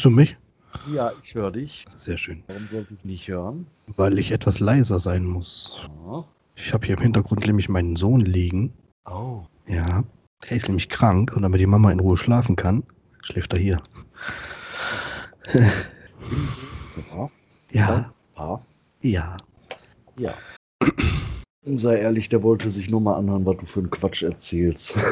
Hörst du mich? Ja, ich höre dich. Sehr schön. Warum sollte ich nicht hören? Weil ich etwas leiser sein muss. Ja. Ich habe hier im Hintergrund nämlich meinen Sohn liegen. Oh. Ja. Der ist nämlich krank und damit die Mama in Ruhe schlafen kann, schläft er hier. So. Ja. Ja. Ja. Ja. Sei ehrlich, der wollte sich nur mal anhören, was du für einen Quatsch erzählst.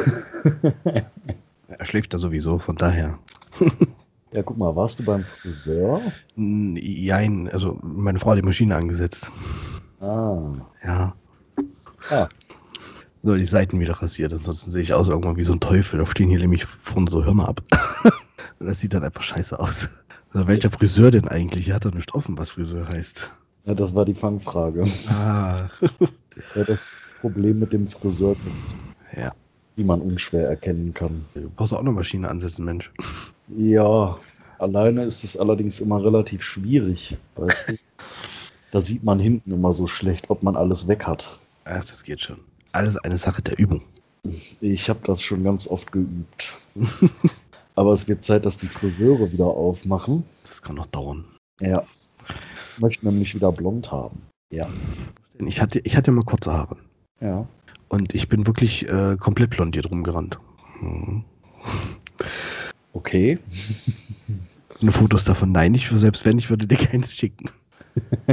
Er schläft da sowieso, von daher. ja, guck mal, warst du beim Friseur? N- Jein, also meine Frau hat die Maschine angesetzt. Ah. Ja. Ah. So, die Seiten wieder rasiert, ansonsten sehe ich aus irgendwann wie so ein Teufel. Da stehen hier nämlich vorne so Hörner ab. Das sieht dann einfach scheiße aus. Also welcher Friseur denn eigentlich? Er hat doch nicht offen, was Friseur heißt. Ja, das war die Fangfrage. Ah. Ja, das Problem mit dem Friseur, Ja. wie man unschwer erkennen kann. Du brauchst auch eine Maschine ansetzen, Mensch. Ja, alleine ist es allerdings immer relativ schwierig. Weißt du? Da sieht man hinten immer so schlecht, ob man alles weg hat. Ach, das geht schon. Alles eine Sache der Übung. Ich habe das schon ganz oft geübt. Aber es wird Zeit, dass die Friseure wieder aufmachen. Das kann noch dauern. Ja. Ich möchte nämlich wieder blond haben. Ja. Ich hatte, ich hatte mal kurze Haare. Ja. Und ich bin wirklich äh, komplett blondiert rumgerannt. Hm. Okay. Eine Fotos davon? Nein, ich selbst wenn, ich würde dir keins schicken.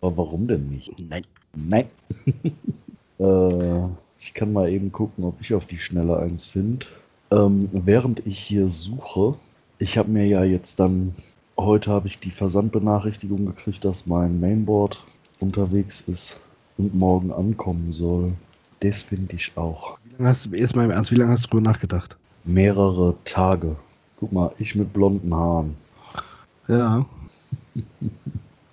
Aber warum denn nicht? Nein. Nein. äh, ich kann mal eben gucken, ob ich auf die Schnelle eins finde. Ähm, während ich hier suche, ich habe mir ja jetzt dann, heute habe ich die Versandbenachrichtigung gekriegt, dass mein Mainboard unterwegs ist und morgen ankommen soll. Das finde ich auch. Wie lange hast du, erstmal im Ernst, wie lange hast du drüber nachgedacht? Mehrere Tage. Guck mal, ich mit blonden Haaren. Ja.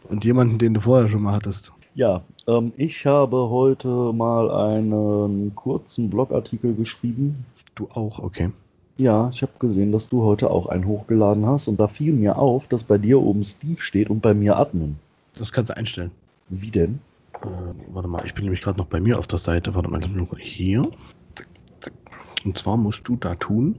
Und jemanden, den du vorher schon mal hattest. Ja, ähm, ich habe heute mal einen kurzen Blogartikel geschrieben. Du auch, okay. Ja, ich habe gesehen, dass du heute auch einen hochgeladen hast und da fiel mir auf, dass bei dir oben Steve steht und bei mir Admin. Das kannst du einstellen. Wie denn? Äh, warte mal, ich bin nämlich gerade noch bei mir auf der Seite. Warte mal, hier. Und zwar musst du da tun,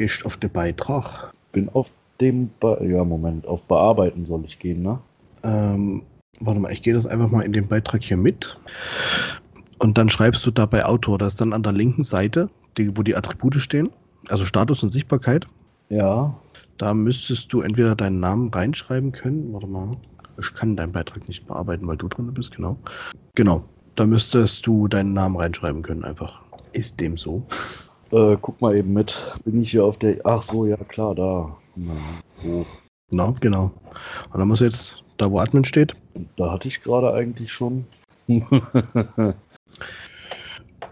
gehst auf den Beitrag. Bin auf dem, Be ja Moment, auf Bearbeiten soll ich gehen, ne? Ähm, warte mal, ich gehe das einfach mal in den Beitrag hier mit. Und dann schreibst du da bei Autor, das ist dann an der linken Seite, die, wo die Attribute stehen, also Status und Sichtbarkeit. Ja, Da müsstest du entweder deinen Namen reinschreiben können. Warte mal. Ich kann deinen Beitrag nicht bearbeiten, weil du drin bist, genau. Genau. Da müsstest du deinen Namen reinschreiben können, einfach. Ist dem so? Äh, guck mal eben mit. Bin ich hier auf der, ach so, ja klar, da. Na, wo? Genau, genau. Und dann musst du jetzt, da wo Admin steht, Da hatte ich gerade eigentlich schon.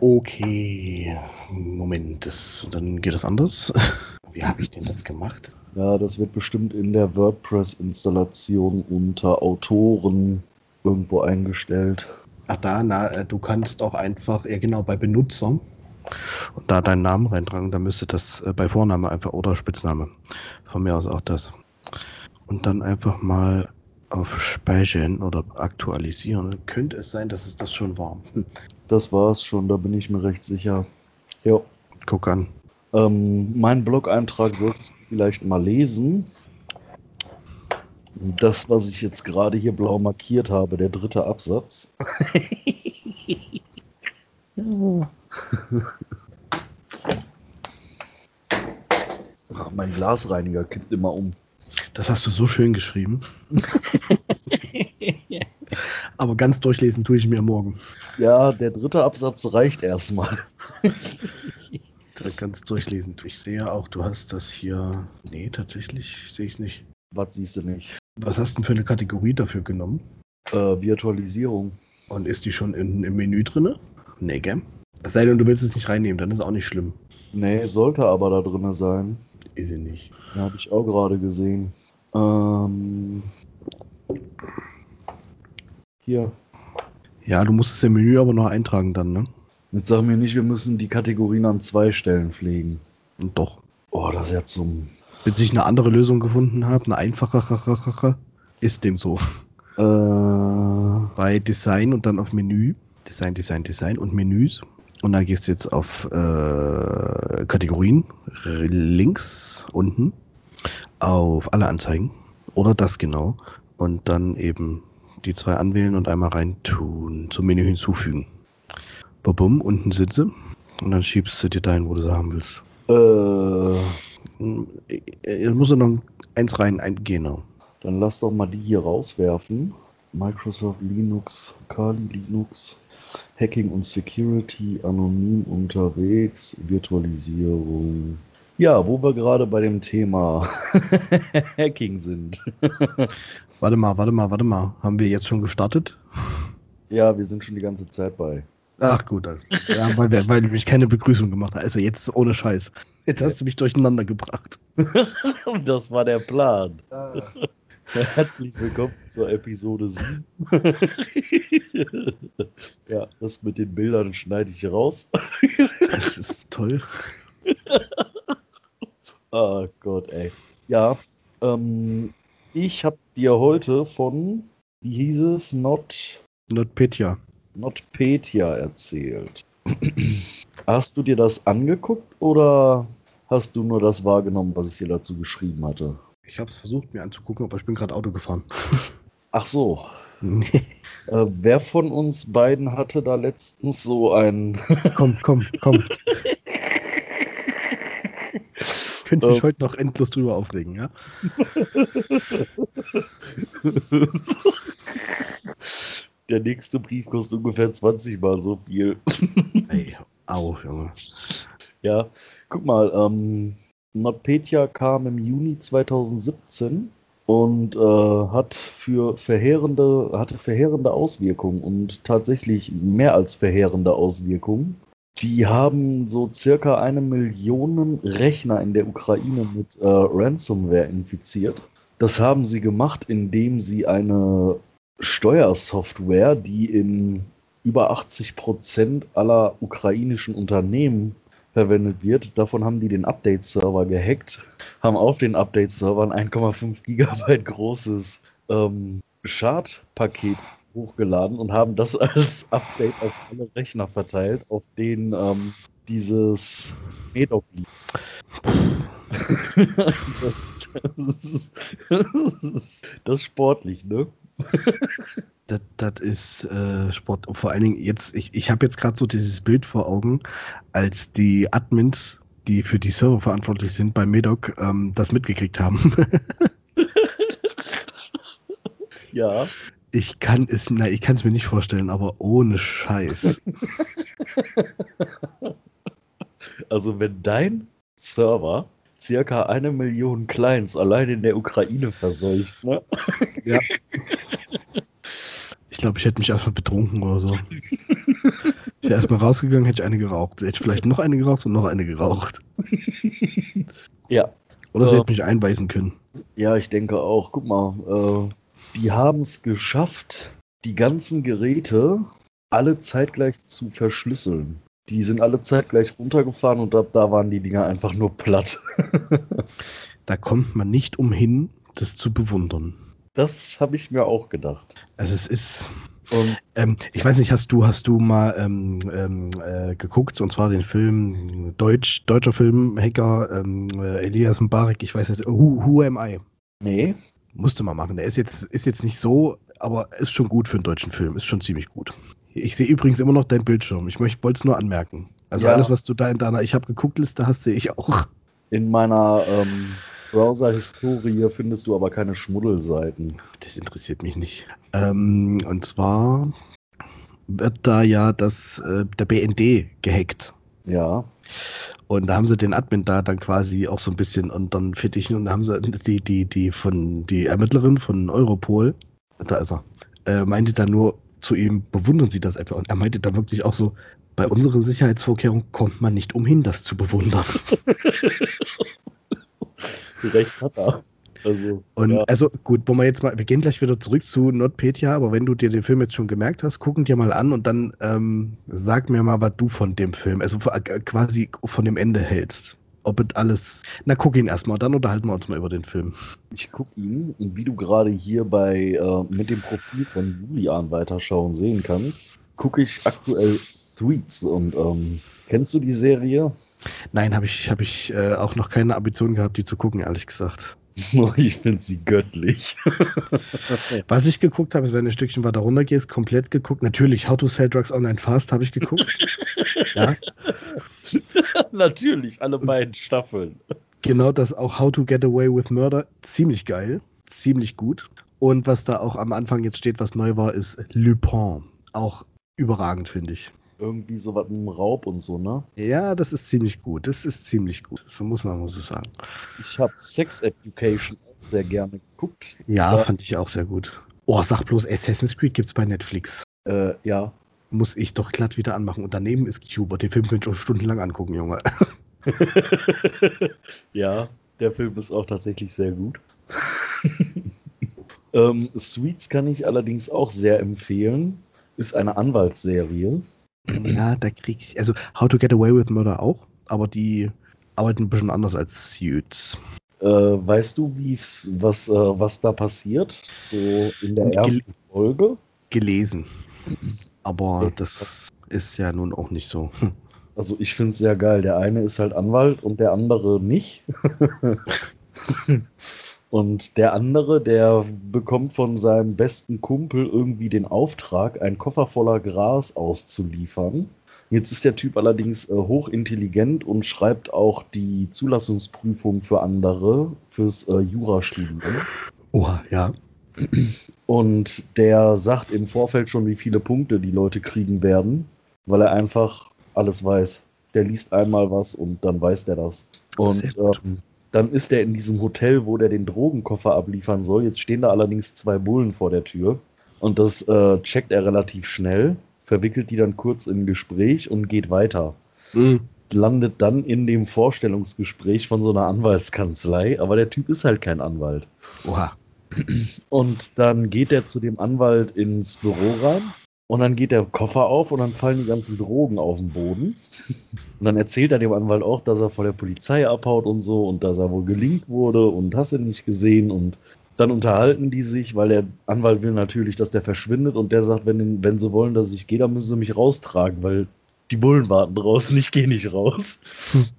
Okay, Moment, das, dann geht das anders. Wie habe ich denn das gemacht? ja, das wird bestimmt in der WordPress-Installation unter Autoren irgendwo eingestellt. Ach da, na, äh, du kannst auch einfach, ja genau, bei Benutzer und da deinen Namen reintragen, dann müsste das äh, bei Vorname einfach oder Spitzname. Von mir aus auch das. Und dann einfach mal auf Speichern oder aktualisieren. Könnte es sein, dass es das schon war. Hm. Das war's schon, da bin ich mir recht sicher. Ja. Guck an. Ähm, mein Blog-Eintrag solltest du vielleicht mal lesen. Das, was ich jetzt gerade hier blau markiert habe, der dritte Absatz. Ach, mein Glasreiniger kippt immer um. Das hast du so schön geschrieben. Aber ganz durchlesen tue ich mir morgen. Ja, der dritte Absatz reicht erstmal. Ganz durchlesen. Ich sehe auch, du hast das hier. Nee, tatsächlich sehe ich es nicht. Was siehst du nicht? Was hast du denn für eine Kategorie dafür genommen? Äh, Virtualisierung. Und ist die schon in, im Menü drin? Nee, gell? Es sei denn, du willst es nicht reinnehmen, dann ist auch nicht schlimm. Nee, sollte aber da drin sein. Ist sie nicht. Ja, habe ich auch gerade gesehen. Ähm, hier. Ja, du musst es im Menü aber noch eintragen dann, ne? Jetzt sag mir nicht, wir müssen die Kategorien an zwei Stellen pflegen. Und doch. Oh, das ist ja zum. Bis ich eine andere Lösung gefunden habe, eine einfachere, ist dem so. Äh, Bei Design und dann auf Menü. Design, Design, Design und Menüs. Und da gehst du jetzt auf äh, Kategorien, links unten, auf alle Anzeigen oder das genau und dann eben die zwei anwählen und einmal reintun, zum Menü hinzufügen. Bum, unten sind sie und dann schiebst du dir dahin, wo du sie haben willst. Äh, Jetzt muss er noch eins rein, ein genau. dann lass doch mal die hier rauswerfen. Microsoft Linux, Kali Linux, Hacking und Security, anonym unterwegs, Virtualisierung. Ja, wo wir gerade bei dem Thema Hacking sind. Warte mal, warte mal, warte mal. Haben wir jetzt schon gestartet? ja, wir sind schon die ganze Zeit bei. Ach gut, klar. ja, weil, wir- weil du mich keine Begrüßung gemacht hast. Also jetzt ohne Scheiß. Jetzt hast du mich durcheinander gebracht. das war der Plan. Herzlich willkommen zur Episode 7. ja, das mit den Bildern schneide ich raus. Das ist toll. Oh Gott, ey. Ja, ähm, ich habe dir heute von, wie hieß es, Not, NotPetya. NotPetya erzählt. Hast du dir das angeguckt oder hast du nur das wahrgenommen, was ich dir dazu geschrieben hatte? Ich habe es versucht mir anzugucken, aber ich bin gerade Auto gefahren. Ach so. Nee. Äh, wer von uns beiden hatte da letztens so ein. komm, komm, komm. Könnte mich Ähm. heute noch endlos drüber aufregen, ja? Der nächste Brief kostet ungefähr 20 mal so viel. Ey, auf, Junge. Ja, guck mal, ähm, NotPetya kam im Juni 2017 und äh, hat für verheerende, hatte verheerende Auswirkungen und tatsächlich mehr als verheerende Auswirkungen. Die haben so circa eine Million Rechner in der Ukraine mit äh, Ransomware infiziert. Das haben sie gemacht, indem sie eine Steuersoftware, die in über 80 Prozent aller ukrainischen Unternehmen verwendet wird. Davon haben die den Update-Server gehackt, haben auf den Update-Servern 1,5 Gigabyte großes ähm, Schadpaket hochgeladen und haben das als Update auf alle Rechner verteilt, auf denen ähm, dieses Medoc liegt. das, das, ist, das ist sportlich, ne? Das, das ist äh, Sport. Und vor allen Dingen jetzt, ich, ich habe jetzt gerade so dieses Bild vor Augen, als die Admins, die für die Server verantwortlich sind bei Medoc, ähm, das mitgekriegt haben. Ja. ich kann es, na, ich kann es mir nicht vorstellen, aber ohne Scheiß. Also wenn dein Server circa eine Million Clients allein in der Ukraine verseucht, ne? ja. Ich glaube, ich hätte mich erstmal betrunken oder so. Ich wäre erstmal rausgegangen, hätte ich eine geraucht. Hätte ich vielleicht noch eine geraucht und noch eine geraucht. Ja. Oder sie Ja. hätte mich einweisen können. Ja, ich denke auch. Guck mal, äh, die haben es geschafft, die ganzen Geräte alle zeitgleich zu verschlüsseln. Die sind alle zeitgleich runtergefahren und ab da waren die Dinger einfach nur platt. Da kommt man nicht umhin, das zu bewundern. Das habe ich mir auch gedacht. Also es ist. Und Ähm, ich weiß nicht, hast du, hast du mal ähm, ähm, äh, geguckt, und zwar den Film Deutsch, deutscher Film, Hacker, ähm, äh, Elias Mbarek, ich weiß jetzt, Who, Who Am I? nee, Musste mal machen. Der ist jetzt, ist jetzt nicht so, aber ist schon gut für einen deutschen Film, ist schon ziemlich gut. Ich sehe übrigens immer noch deinen Bildschirm. Ich wollte es nur anmerken. Also Ja. alles, was du da in deiner Ich habe geguckt Liste hast, sehe ich auch. in meiner ähm, Browser-Historie findest du aber keine Schmuddelseiten. Das interessiert mich nicht. Ähm, und zwar wird da ja das, äh, der BND gehackt. Ja, Und da haben sie den Admin da dann quasi auch so ein bisschen unter den Fittichen und da haben sie die, die, die von, die Ermittlerin von Europol, da ist er, äh, meinte dann nur zu ihm, bewundern Sie das etwa? Und er meinte dann wirklich auch so, bei unseren Sicherheitsvorkehrungen kommt man nicht umhin, das zu bewundern. recht hat er. Also, Und ja. also gut, wo wir jetzt mal, wir gehen gleich wieder zurück zu NotPetya, aber wenn du dir den Film jetzt schon gemerkt hast, gucken dir mal an und dann ähm, sag mir mal, was du von dem Film, also äh, quasi von dem Ende hältst. Ob es alles. Na, guck ihn erstmal, dann unterhalten wir uns mal über den Film. Ich gucke ihn, und wie du gerade hier bei äh, mit dem Profil von Julian weiterschauen sehen kannst, gucke ich aktuell Suits und ähm, kennst du die Serie? Nein, habe ich, hab ich äh, auch noch keine Ambition gehabt, die zu gucken, ehrlich gesagt. ich finde sie göttlich. Was ich geguckt habe, ist, wenn du ein Stückchen weiter runter gehst, komplett geguckt. Natürlich, How to Sell Drugs Online Fast habe ich geguckt. ja. Natürlich, alle beiden Staffeln. Genau das auch How to Get Away with Murder. Ziemlich geil. Ziemlich gut. Und was da auch am Anfang jetzt steht, was neu war, ist Lupin. Auch überragend, finde ich. Irgendwie so was mit dem Raub und so, ne? Ja, das ist ziemlich gut. Das ist ziemlich gut. So muss man mal so sagen. Ich habe Sex Education sehr gerne geguckt. Ja, da fand ich auch sehr gut. Oh, sag bloß, Assassin's Creed gibt's bei Netflix. Äh, ja. Muss ich doch glatt wieder anmachen. Und daneben ist Cuba. Den Film könnt ihr schon stundenlang angucken, Junge. ja, der Film ist auch tatsächlich sehr gut. ähm, Sweets kann ich allerdings auch sehr empfehlen. Ist eine Anwaltsserie. Ja, da krieg ich. Also How to Get Away with Murder auch, aber die arbeiten ein bisschen anders als Suits. Äh, weißt du, wie's, was, äh, was da passiert? So in der ersten Gel Folge? Gelesen. Aber das ist ja nun auch nicht so. Also ich finde es sehr geil. Der eine ist halt Anwalt und der andere nicht. und der andere, der bekommt von seinem besten Kumpel irgendwie den Auftrag, einen Koffer voller Gras auszuliefern. Jetzt ist der Typ allerdings äh, hochintelligent und schreibt auch die Zulassungsprüfung für andere fürs äh, Jurastudium. Oh, ja. Und der sagt im Vorfeld schon, wie viele Punkte die Leute kriegen werden, weil er einfach alles weiß. Der liest einmal was und dann weiß der das. Und ähm, dann ist er in diesem Hotel, wo der den Drogenkoffer abliefern soll. Jetzt stehen da allerdings zwei Bullen vor der Tür. Und das äh, checkt er relativ schnell, verwickelt die dann kurz in ein Gespräch und geht weiter. Mhm. Landet dann in dem Vorstellungsgespräch von so einer Anwaltskanzlei, aber der Typ ist halt kein Anwalt. Oha. Und dann geht er zu dem Anwalt ins Büro rein und dann geht der Koffer auf und dann fallen die ganzen Drogen auf den Boden. Und dann erzählt er dem Anwalt auch, dass er vor der Polizei abhaut und so und dass er wohl gelingt wurde und hast du nicht gesehen. Und dann unterhalten die sich, weil der Anwalt will natürlich, dass der verschwindet und der sagt, wenn, wenn sie wollen, dass ich gehe, dann müssen sie mich raustragen, weil die Bullen warten draußen, ich gehe nicht raus.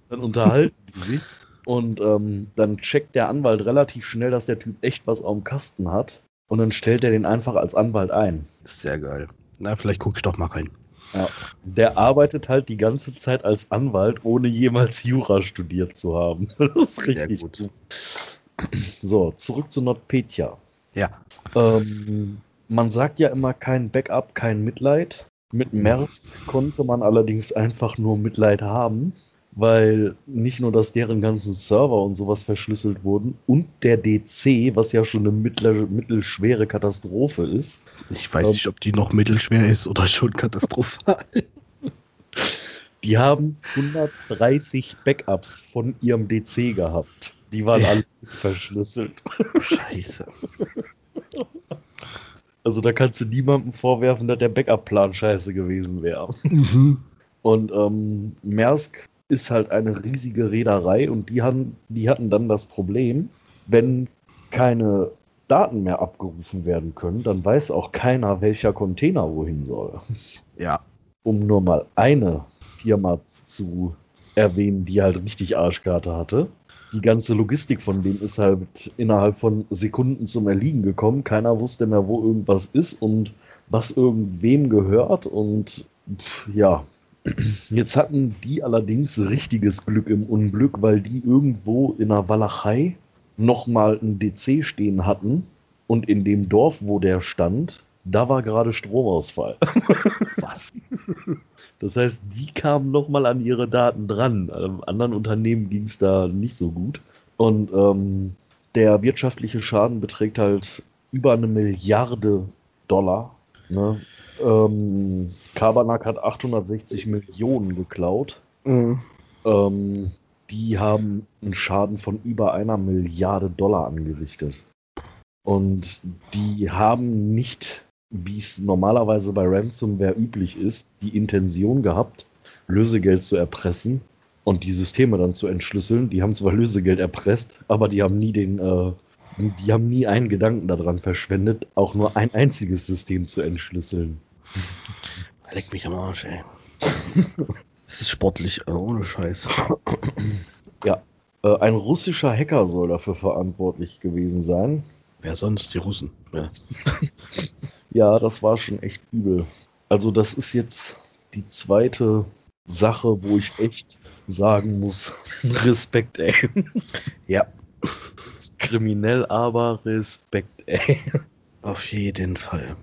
Dann unterhalten die sich und ähm, dann checkt der Anwalt relativ schnell, dass der Typ echt was dem Kasten hat und dann stellt er den einfach als Anwalt ein. Sehr geil. Na, vielleicht guck ich doch mal rein. Ja, der arbeitet halt die ganze Zeit als Anwalt, ohne jemals Jura studiert zu haben. Das ist richtig gut. gut. So, zurück zu NotPetya. Ja. Ähm, man sagt ja immer kein Backup, kein Mitleid. Mit Merz konnte man allerdings einfach nur Mitleid haben weil nicht nur, dass deren ganzen Server und sowas verschlüsselt wurden und der DC, was ja schon eine mittler, mittelschwere Katastrophe ist. Ich weiß ähm, nicht, ob die noch mittelschwer ist oder schon katastrophal. Die haben 130 Backups von ihrem DC gehabt. Die waren alle verschlüsselt. Scheiße. Also da kannst du niemandem vorwerfen, dass der Backup-Plan scheiße gewesen wäre. Mhm. Und ähm, Maersk ist halt eine riesige Reederei und die, haben, die hatten dann das Problem, wenn keine Daten mehr abgerufen werden können, dann weiß auch keiner, welcher Container wohin soll. Ja. Um nur mal eine Firma zu erwähnen, die halt richtig Arschkarte hatte. Die ganze Logistik von denen ist halt innerhalb von Sekunden zum Erliegen gekommen. Keiner wusste mehr, wo irgendwas ist und was irgendwem gehört. Und ja, Jetzt hatten die allerdings richtiges Glück im Unglück, weil die irgendwo in der Walachei nochmal ein DC stehen hatten und in dem Dorf, wo der stand, da war gerade Stromausfall. Was? Das heißt, die kamen nochmal an ihre Daten dran. Ähm, anderen Unternehmen ging es da nicht so gut. Und ähm, der wirtschaftliche Schaden beträgt halt über eine Milliarde Dollar. Ne? Ähm, Kabernack hat 860 Millionen geklaut. Mhm. Ähm, die haben einen Schaden von über einer Milliarde Dollar angerichtet. Und die haben nicht, wie es normalerweise bei Ransomware üblich ist, die Intention gehabt, Lösegeld zu erpressen und die Systeme dann zu entschlüsseln. Die haben zwar Lösegeld erpresst, aber die haben nie den, äh, die haben nie einen Gedanken daran verschwendet, auch nur ein einziges System zu entschlüsseln. Leck mich am Arsch, ey. Das ist sportlich, äh, ohne Scheiß. Ja. Äh, ein russischer Hacker soll dafür verantwortlich gewesen sein. Wer sonst? Die Russen. Ja. ja, das war schon echt übel. Also das ist jetzt die zweite Sache, wo ich echt sagen muss, Respekt, ey. Ja. kriminell, aber Respekt, ey. Auf jeden Fall.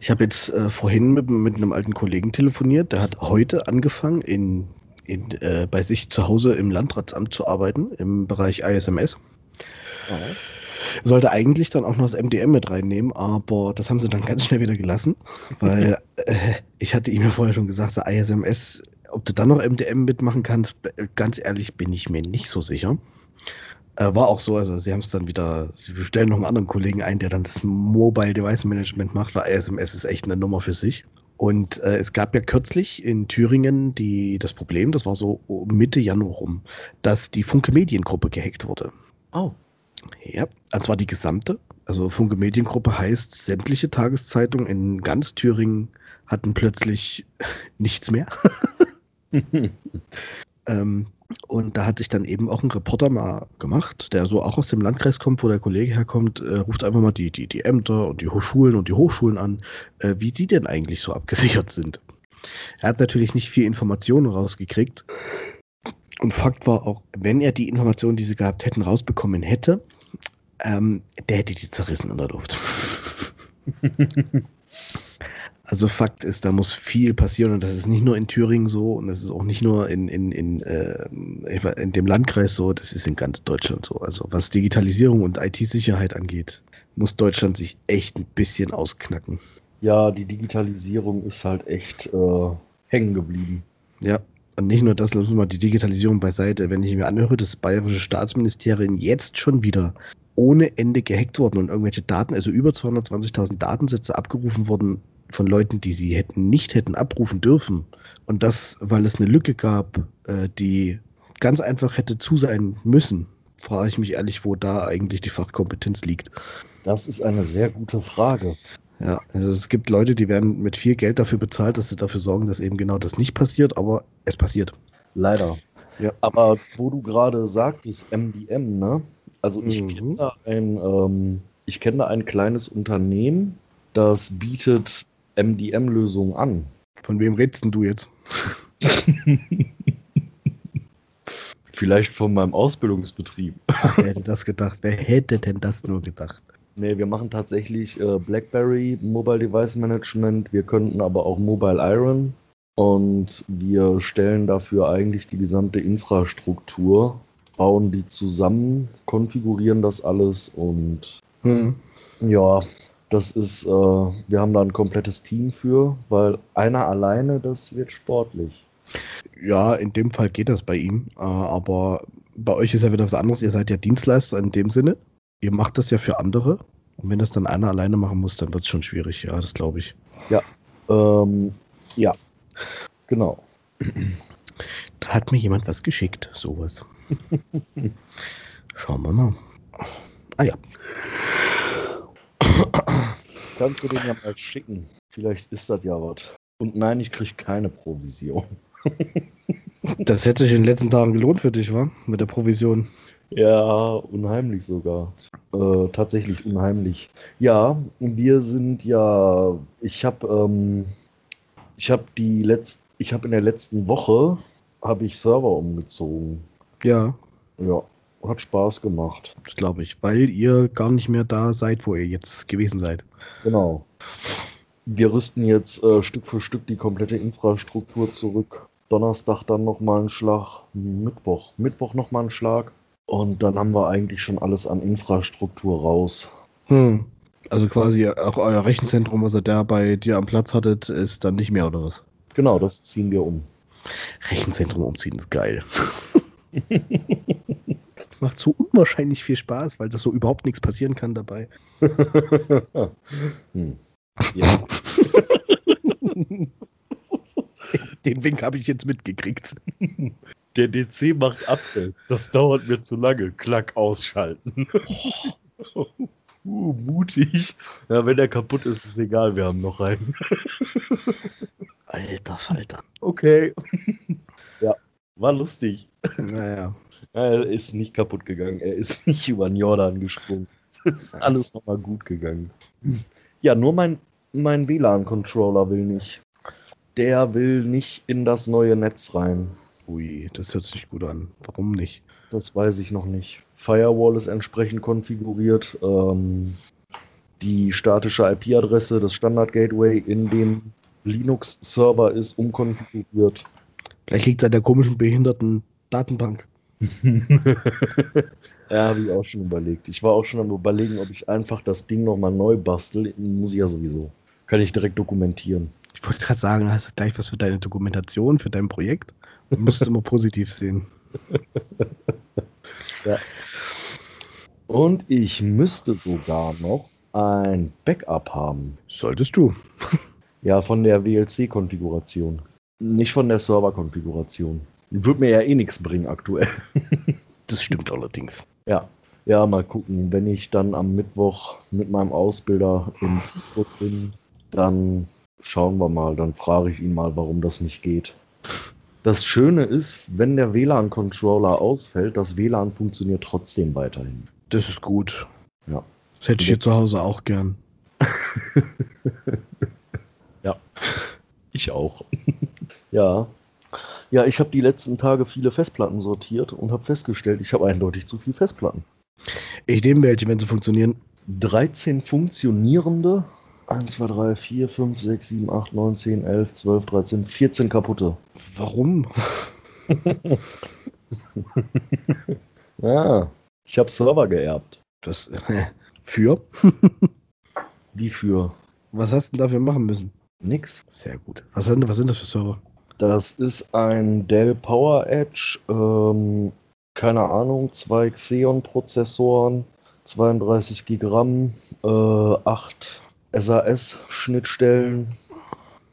Ich habe jetzt äh, vorhin mit, mit, einem alten Kollegen telefoniert, der hat heute angefangen, in, in, äh, bei sich zu Hause im Landratsamt zu arbeiten, im Bereich ISMS. Ja. Sollte eigentlich dann auch noch das MDM mit reinnehmen, aber das haben sie dann ganz schnell wieder gelassen, weil äh, ich hatte ihm ja vorher schon gesagt, so ISMS, ob du dann noch MDM mitmachen kannst, ganz ehrlich bin ich mir nicht so sicher. Äh, war auch so, also sie haben es dann wieder, sie bestellen noch einen anderen Kollegen ein, der dann das Mobile Device Management macht, weil ISMS ist echt eine Nummer für sich. Und äh, es gab ja kürzlich in Thüringen die, das Problem, das war so Mitte Januar rum, dass die Funke Mediengruppe gehackt wurde. Oh. Ja, und zwar die gesamte. Also Funke Mediengruppe heißt, sämtliche Tageszeitungen in ganz Thüringen hatten plötzlich nichts mehr. ähm, und da hat sich dann eben auch ein Reporter mal gemacht, der so auch aus dem Landkreis kommt, wo der Kollege herkommt, äh, ruft einfach mal die, die, die Ämter und die Hochschulen und die Hochschulen an, äh, wie die denn eigentlich so abgesichert sind. Er hat natürlich nicht viel Informationen rausgekriegt. Und Fakt war auch, wenn er die Informationen, die sie gehabt hätten, rausbekommen hätte, ähm, der hätte die zerrissen in der Luft. Also Fakt ist, da muss viel passieren und das ist nicht nur in Thüringen so und das ist auch nicht nur in, in, in, äh, in dem Landkreis so, das ist in ganz Deutschland so. Also was Digitalisierung und IT-Sicherheit angeht, muss Deutschland sich echt ein bisschen ausknacken. Ja, die Digitalisierung ist halt echt äh, hängen geblieben. Ja, und nicht nur das, lassen wir mal die Digitalisierung beiseite. Wenn ich mir anhöre, das bayerische Staatsministerium jetzt schon wieder ohne Ende gehackt worden und irgendwelche Daten, also über 220.000 Datensätze abgerufen worden von Leuten, die sie hätten nicht hätten abrufen dürfen. Und das, weil es eine Lücke gab, äh, die ganz einfach hätte zu sein müssen, frage ich mich ehrlich, wo da eigentlich die Fachkompetenz liegt. Das ist eine sehr gute Frage. Ja, also es gibt Leute, die werden mit viel Geld dafür bezahlt, dass sie dafür sorgen, dass eben genau das nicht passiert, aber es passiert. Leider. Ja. Aber wo du gerade sagtest, MDM, ne? Also ich mhm. kenne da ein, ähm, ich kenne da ein kleines Unternehmen, das bietet MDM-Lösungen an. Von wem redest denn du jetzt? Vielleicht von meinem Ausbildungsbetrieb. Wer hätte das gedacht? Wer hätte denn das nur gedacht? Nee, wir machen tatsächlich äh, BlackBerry Mobile Device Management. Wir könnten aber auch Mobile Iron. Und wir stellen dafür eigentlich die gesamte Infrastruktur, bauen die zusammen, konfigurieren das alles und hm. ja, das ist, äh, wir haben da ein komplettes Team für, weil einer alleine, das wird sportlich. Ja, in dem Fall geht das bei ihm, äh, aber bei euch ist ja wieder was anderes. Ihr seid ja Dienstleister in dem Sinne. Ihr macht das ja für andere. Und wenn das dann einer alleine machen muss, dann wird es schon schwierig. Ja, das glaube ich. Ja, ähm, ja, genau. Da hat mir jemand was geschickt, sowas. Schauen wir mal. Ah ja. Kannst du den ja mal schicken. Vielleicht ist das ja was. Und nein, ich kriege keine Provision. das hätte sich in den letzten Tagen gelohnt für dich, wa? Mit der Provision. Ja, unheimlich sogar. Äh, tatsächlich unheimlich. Ja, wir sind ja. Ich habe, ähm, ich habe die letzte, ich habe in der letzten Woche habe ich Server umgezogen. Ja. Ja, hat Spaß gemacht. Das glaube ich, weil ihr gar nicht mehr da seid, wo ihr jetzt gewesen seid. Genau. Wir rüsten jetzt äh, Stück für Stück die komplette Infrastruktur zurück. Donnerstag dann nochmal einen Schlag, Mittwoch. Mittwoch nochmal einen Schlag. Und dann haben wir eigentlich schon alles an Infrastruktur raus. Hm. Also quasi auch euer Rechenzentrum, was ihr da bei dir am Platz hattet, ist dann nicht mehr oder was? Genau, das ziehen wir um. Rechenzentrum umziehen ist geil. macht so unwahrscheinlich viel Spaß, weil da so überhaupt nichts passieren kann dabei. hm. Ja. Den Wink habe ich jetzt mitgekriegt. Der DC macht Updates. Das dauert mir zu lange. Klack ausschalten. uh, mutig. Ja, wenn der kaputt ist, ist egal. Wir haben noch einen. Alter Falter. Okay. ja, war lustig. Naja. Er ist nicht kaputt gegangen. Er ist nicht über den Jordan gesprungen. Es ist alles nochmal gut gegangen. Ja, nur mein, mein WLAN-Controller will nicht. Der will nicht in das neue Netz rein. Ui, das hört sich gut an. Warum nicht? Das weiß ich noch nicht. Firewall ist entsprechend konfiguriert. Ähm, die statische IP-Adresse des Standard-Gateway in dem Linux-Server ist umkonfiguriert. Vielleicht liegt es an der komischen behinderten Datenbank. ja, habe ich auch schon überlegt. Ich war auch schon am überlegen, ob ich einfach das Ding nochmal neu bastel. Muss ich ja sowieso. Kann ich direkt dokumentieren. Ich wollte gerade sagen, hast du gleich was für deine Dokumentation, für dein Projekt? Du musst es immer positiv sehen. ja. Und ich müsste sogar noch ein Backup haben. Solltest du. Ja, von der WLC-Konfiguration. Nicht von der Server-Konfiguration. Würde mir ja eh nichts bringen aktuell. das stimmt allerdings. Ja. Ja, mal gucken. Wenn ich dann am Mittwoch mit meinem Ausbilder in Duisburg bin, dann schauen wir mal. Dann frage ich ihn mal, warum das nicht geht. Das Schöne ist, wenn der WLAN-Controller ausfällt, das WLAN funktioniert trotzdem weiterhin. Das ist gut. Ja. Das hätte ich hier zu Hause auch gern. ja. Ich auch. ja. Ja, ich habe die letzten Tage viele Festplatten sortiert und habe festgestellt, ich habe eindeutig zu viel Festplatten. Ich nehme welche, wenn sie funktionieren. 13 funktionierende. 1, 2, 3, 4, 5, 6, 7, 8, 9, 10, 11, 12, 13, 14 kaputte. Warum? ja, ich habe Server geerbt. Das für? Wie für? Was hast du denn dafür machen müssen? Nix. Sehr gut. Was sind, was sind das für Server? Das ist ein Dell Power Edge, ähm, keine Ahnung, zwei Xeon-Prozessoren, 32 GB RAM, äh, 8 SAS-Schnittstellen.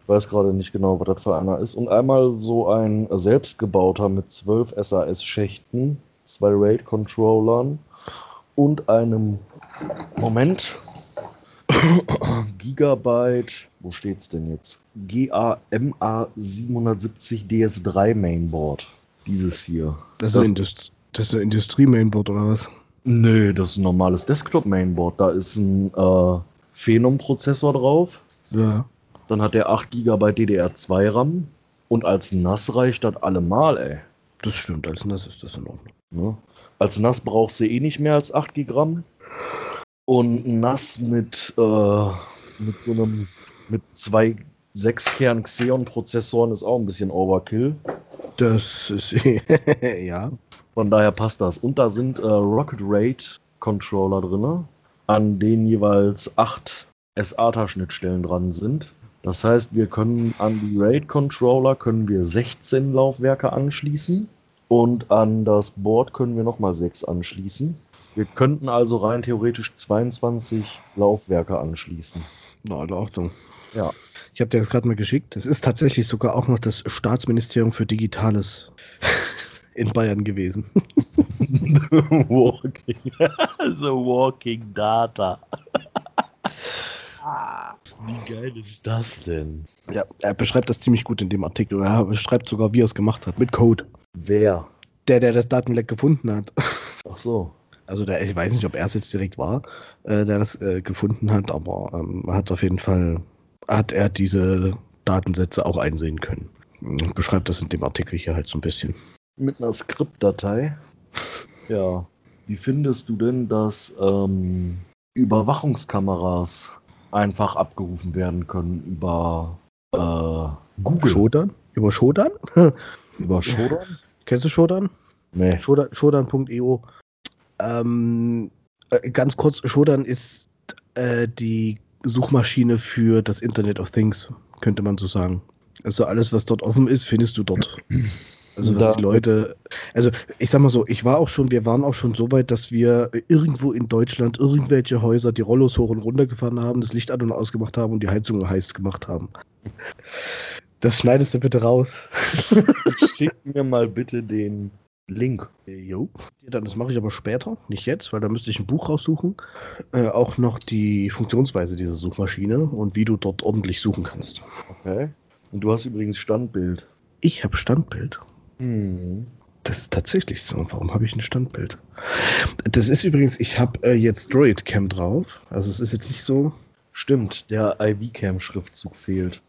Ich weiß gerade nicht genau, was das für einer ist. Und einmal so ein selbstgebauter mit 12 SAS-Schächten, zwei RAID-Controllern und einem Moment. Gigabyte, wo steht's denn jetzt? GAMA 770 DS3 Mainboard. Dieses hier. Das ist, das, das ist ein Industrie-Mainboard oder was? Nö, das ist ein normales Desktop-Mainboard. Da ist ein äh, Phenom-Prozessor drauf. Ja. Dann hat der 8 GB DDR2 RAM. Und als NAS reicht das allemal, ey. Das stimmt, als NAS ist das in Ordnung. Ja. Als NAS brauchst du eh nicht mehr als 8 GB. Und NAS mit, äh, mit so einem, mit zwei 6-Kern Xeon-Prozessoren ist auch ein bisschen Overkill. Das ist, ja. Von daher passt das. Und da sind äh, Rocket Raid Controller drin, an denen jeweils 8 SATA-Schnittstellen dran sind. Das heißt, wir können an die RAID Controller können wir 16 Laufwerke anschließen und an das Board können wir nochmal 6 anschließen. Wir könnten also rein theoretisch 22 Laufwerke anschließen. Na, in Ordnung. Ja. Ich habe dir das gerade mal geschickt. Das ist tatsächlich sogar auch noch das Staatsministerium für Digitales in Bayern gewesen. walking, the Walking Data. Wie geil ist das denn? Ja, er beschreibt das ziemlich gut in dem Artikel. Er beschreibt sogar, wie er es gemacht hat. Mit Code. Wer? Der, der das Datenleck gefunden hat. Ach so. Also der, ich weiß nicht, ob er es jetzt direkt war, äh, der das äh, gefunden hat, aber ähm, hat auf jeden Fall, hat er diese Datensätze auch einsehen können. Beschreibt das in dem Artikel hier halt so ein bisschen. Mit einer Skriptdatei? Ja. Wie findest du denn, dass ähm, Überwachungskameras einfach abgerufen werden können über äh, Google? Shodan? Über Shodan? über Shodan? Kennst du Shodan? Nee. Shodan.io. Ähm, äh, ganz kurz, Shodan ist äh, die Suchmaschine für das Internet of Things, könnte man so sagen. Also alles, was dort offen ist, findest du dort. Also was da, die Leute, also ich sag mal so, ich war auch schon, wir waren auch schon so weit, dass wir irgendwo in Deutschland irgendwelche Häuser die Rollos hoch und runter gefahren haben, das Licht an und ausgemacht haben und die Heizung heiß gemacht haben. Das schneidest du bitte raus. Schick mir mal bitte den Link. Jo. Dann das mache ich aber später, nicht jetzt, weil da müsste ich ein Buch raussuchen. Äh, auch noch die Funktionsweise dieser Suchmaschine und wie du dort ordentlich suchen kannst. Okay. Und du hast übrigens Standbild. Ich habe Standbild. Mhm. Das ist tatsächlich so. Warum habe ich ein Standbild? Das ist übrigens, ich habe äh, jetzt Droidcam drauf. Also es ist jetzt nicht so. Stimmt, der IV-Cam-Schriftzug fehlt.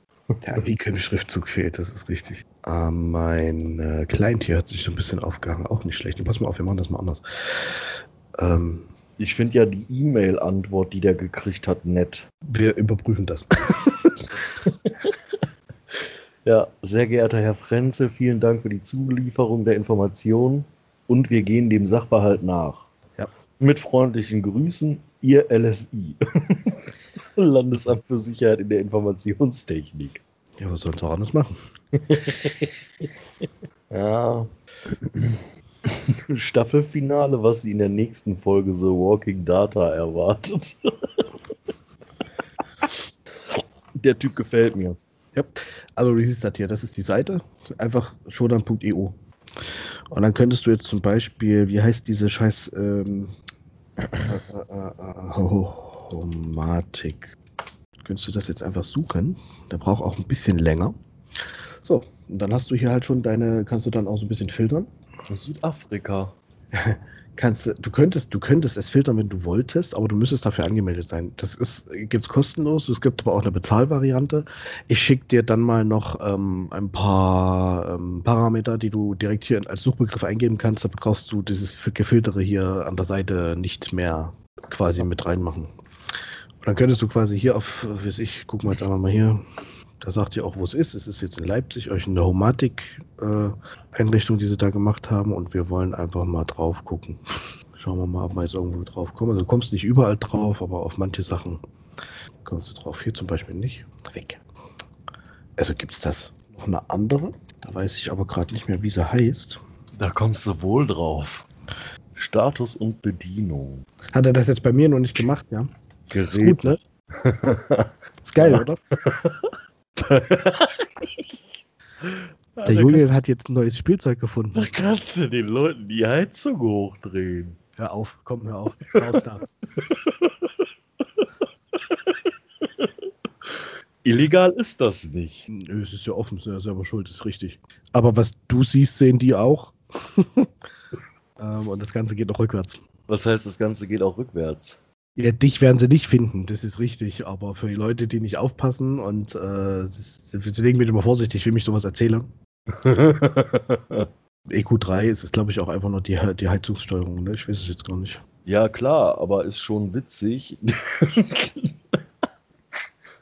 Der IV-Cam-Schriftzug fehlt, das ist richtig. Äh, mein äh, Kleintier hat sich so ein bisschen aufgehangen. Auch nicht schlecht. Pass mal auf, wir machen das mal anders. Ähm, ich finde ja die E-Mail-Antwort, die der gekriegt hat, nett. Wir überprüfen das. ja, sehr geehrter Herr Frenzel, vielen Dank für die Zulieferung der Informationen und wir gehen dem Sachverhalt nach. Ja. Mit freundlichen Grüßen, Ihr LSI. Landesamt für Sicherheit in der Informationstechnik. Ja, was soll es auch anders machen? ja. Staffelfinale, was sie in der nächsten Folge The Walking Data erwartet. der Typ gefällt mir. Ja, also wie siehst das hier? Das ist die Seite, einfach shodan.eu. Und dann könntest du jetzt zum Beispiel, wie heißt diese scheiß ähm, äh, äh, äh, Homatik. Könntest du das jetzt einfach suchen? Der braucht auch ein bisschen länger. So, und dann hast du hier halt schon deine, kannst du dann auch so ein bisschen filtern. Südafrika. kannst du könntest, du könntest es filtern, wenn du wolltest, aber du müsstest dafür angemeldet sein. Das ist, gibt's kostenlos, es gibt aber auch eine Bezahlvariante. Ich schicke dir dann mal noch ähm, ein paar ähm, Parameter, die du direkt hier als Suchbegriff eingeben kannst. Da brauchst du dieses Gefiltere hier an der Seite nicht mehr quasi mit reinmachen. Und dann könntest du quasi hier auf, wie ich, gucken wir jetzt einfach mal hier, da sagt ihr auch, wo es ist. Es ist jetzt in Leipzig, euch eine Homatik-Einrichtung, äh, die sie da gemacht haben. Und wir wollen einfach mal drauf gucken. Schauen wir mal, ob wir jetzt irgendwo drauf kommen. Also du kommst nicht überall drauf, aber auf manche Sachen kommst du drauf. Hier zum Beispiel nicht. Weg. Also gibt es das. Noch eine andere. Da weiß ich aber gerade nicht mehr, wie sie heißt. Da kommst du wohl drauf. Status und Bedienung. Hat er das jetzt bei mir noch nicht gemacht, ja? Gerät. Ist gut, ne? ist geil, oder? Der Julian hat jetzt ein neues Spielzeug gefunden. Da kannst du den Leuten die Heizung hochdrehen. Hör auf, komm, hör auf. Raus da. Illegal ist das nicht. Nö, es ist ja offen, ist ja selber schuld, ist richtig. Aber was du siehst, sehen die auch. ähm, und das Ganze geht auch rückwärts. Was heißt, das Ganze geht auch rückwärts? Ja, dich werden sie nicht finden, das ist richtig. Aber für die Leute, die nicht aufpassen und äh, deswegen bin ich immer vorsichtig, wie ich sowas erzähle. EQ3 ist es, glaube ich, auch einfach nur die, die Heizungssteuerung. Ne? Ich weiß es jetzt gar nicht. Ja, klar, aber ist schon witzig.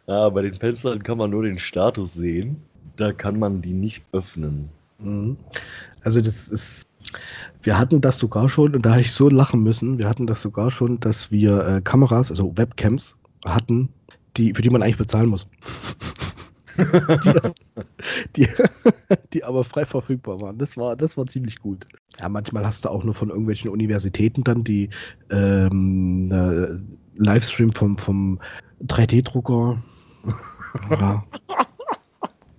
ja, bei den Fenstern kann man nur den Status sehen. Da kann man die nicht öffnen. Mhm. Also das ist wir hatten das sogar schon, und da habe ich so lachen müssen, wir hatten das sogar schon, dass wir äh, Kameras, also Webcams hatten, die, für die man eigentlich bezahlen muss. die, die, die, aber frei verfügbar waren. Das war, das war ziemlich gut. Ja, manchmal hast du auch nur von irgendwelchen Universitäten dann die ähm, äh, Livestream vom, vom 3D-Drucker. ja.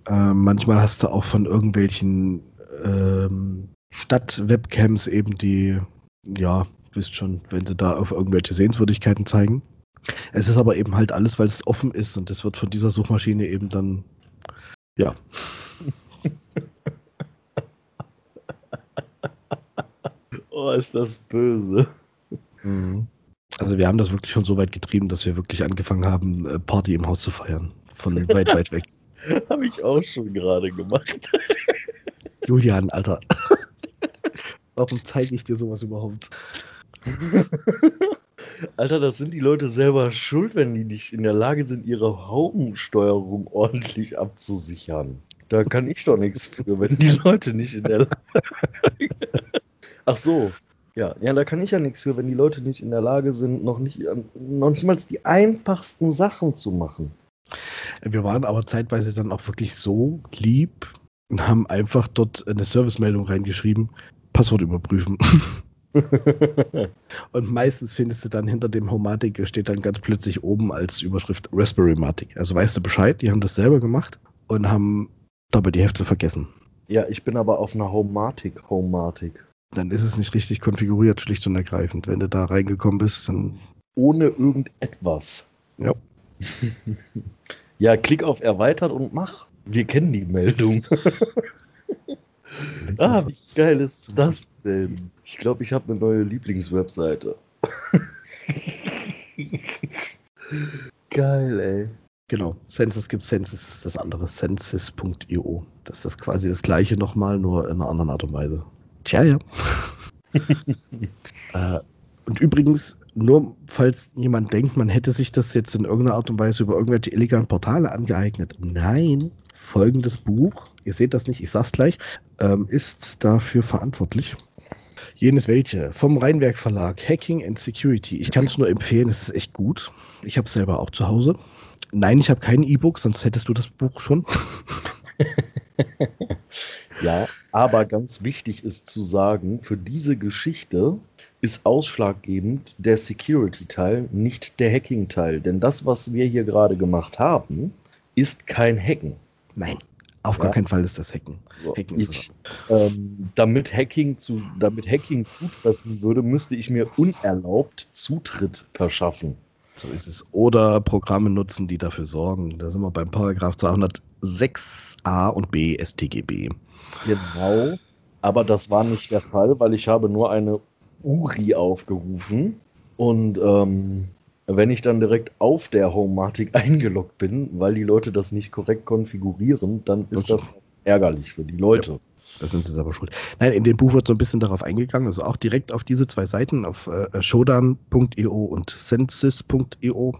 äh, manchmal hast du auch von irgendwelchen ähm, statt Webcams eben die, ja, wisst schon, wenn sie da auf irgendwelche Sehenswürdigkeiten zeigen. Es ist aber eben halt alles, weil es offen ist und das wird von dieser Suchmaschine eben dann, ja. oh, ist das böse. Mhm. Also wir haben das wirklich schon so weit getrieben, dass wir wirklich angefangen haben, äh, Party im Haus zu feiern. Von weit, weit weg. Habe ich auch schon gerade gemacht. Julian, Alter. Warum zeige ich dir sowas überhaupt? Alter, das sind die Leute selber schuld, wenn die nicht in der Lage sind, ihre Haubensteuerung ordentlich abzusichern. Da kann ich doch nichts für, wenn die Leute nicht in der Lage Ach so. Ja, ja, da kann ich ja nichts für, wenn die Leute nicht in der Lage sind, noch nicht, noch nicht mal die einfachsten Sachen zu machen. Wir waren aber zeitweise dann auch wirklich so lieb und haben einfach dort eine Servicemeldung reingeschrieben. Passwort überprüfen. und meistens findest du dann hinter dem Homatic, steht dann ganz plötzlich oben als Überschrift Raspberry Matic. Also weißt du Bescheid, die haben das selber gemacht und haben dabei die Hälfte vergessen. Ja, ich bin aber auf einer Homatic, Homatic. Dann ist es nicht richtig konfiguriert, schlicht und ergreifend. Wenn du da reingekommen bist, dann. Ohne irgendetwas. Ja. ja, klick auf Erweitert und mach. Wir kennen die Meldung. Ah, wie geil ist das denn? Ich glaube, ich habe eine neue Lieblingswebseite. geil, ey. Genau, Census gibt Census, ist das andere, census.io. Das ist das quasi das gleiche nochmal, nur in einer anderen Art und Weise. Tja, ja. äh, und übrigens, nur falls jemand denkt, man hätte sich das jetzt in irgendeiner Art und Weise über irgendwelche illegalen Portale angeeignet. Nein, folgendes Buch, ihr seht das nicht, ich sag's gleich, ähm, ist dafür verantwortlich. Jenes welche, vom Rheinwerk Verlag, Hacking and Security. Ich kann es nur empfehlen, es ist echt gut. Ich habe es selber auch zu Hause. Nein, ich habe kein E-Book, sonst hättest du das Buch schon. ja, aber ganz wichtig ist zu sagen, für diese Geschichte ist ausschlaggebend der Security-Teil, nicht der Hacking-Teil. Denn das, was wir hier gerade gemacht haben, ist kein Hacken. Nein, auf ja. gar keinen Fall ist das Hacken. So, Hacken ich, ähm, damit Hacking zu, damit Hacking zutreffen würde, müsste ich mir unerlaubt Zutritt verschaffen. So ist es. Oder Programme nutzen, die dafür sorgen. Da sind wir beim Paragraph 206a und b StGB. Genau. Aber das war nicht der Fall, weil ich habe nur eine URI aufgerufen. Und ähm, wenn ich dann direkt auf der Homematic eingeloggt bin, weil die Leute das nicht korrekt konfigurieren, dann ist das ärgerlich für die Leute. Ja. Da sind sie aber schuld. Nein, in dem Buch wird so ein bisschen darauf eingegangen, also auch direkt auf diese zwei Seiten, auf äh, shodan.io und census.io.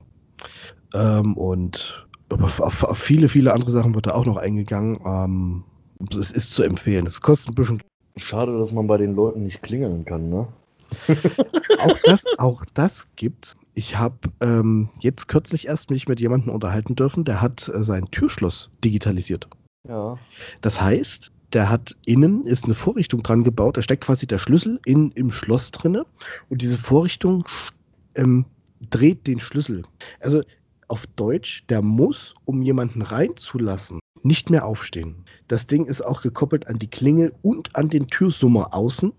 Ähm, und auf, auf, auf, viele, viele andere Sachen wird da auch noch eingegangen. Ähm, es ist zu empfehlen. Es kostet ein bisschen. Schade, dass man bei den Leuten nicht klingeln kann, ne? Auch das, auch das gibt's. Ich habe ähm, jetzt kürzlich erst mich mit jemandem unterhalten dürfen, der hat äh, sein Türschloss digitalisiert. Ja. Das heißt, der hat innen ist eine Vorrichtung dran gebaut, da steckt quasi der Schlüssel in, im Schloss drinne und diese Vorrichtung ähm, dreht den Schlüssel. Also auf Deutsch, der muss, um jemanden reinzulassen, nicht mehr aufstehen. Das Ding ist auch gekoppelt an die Klinge und an den Türsummer außen.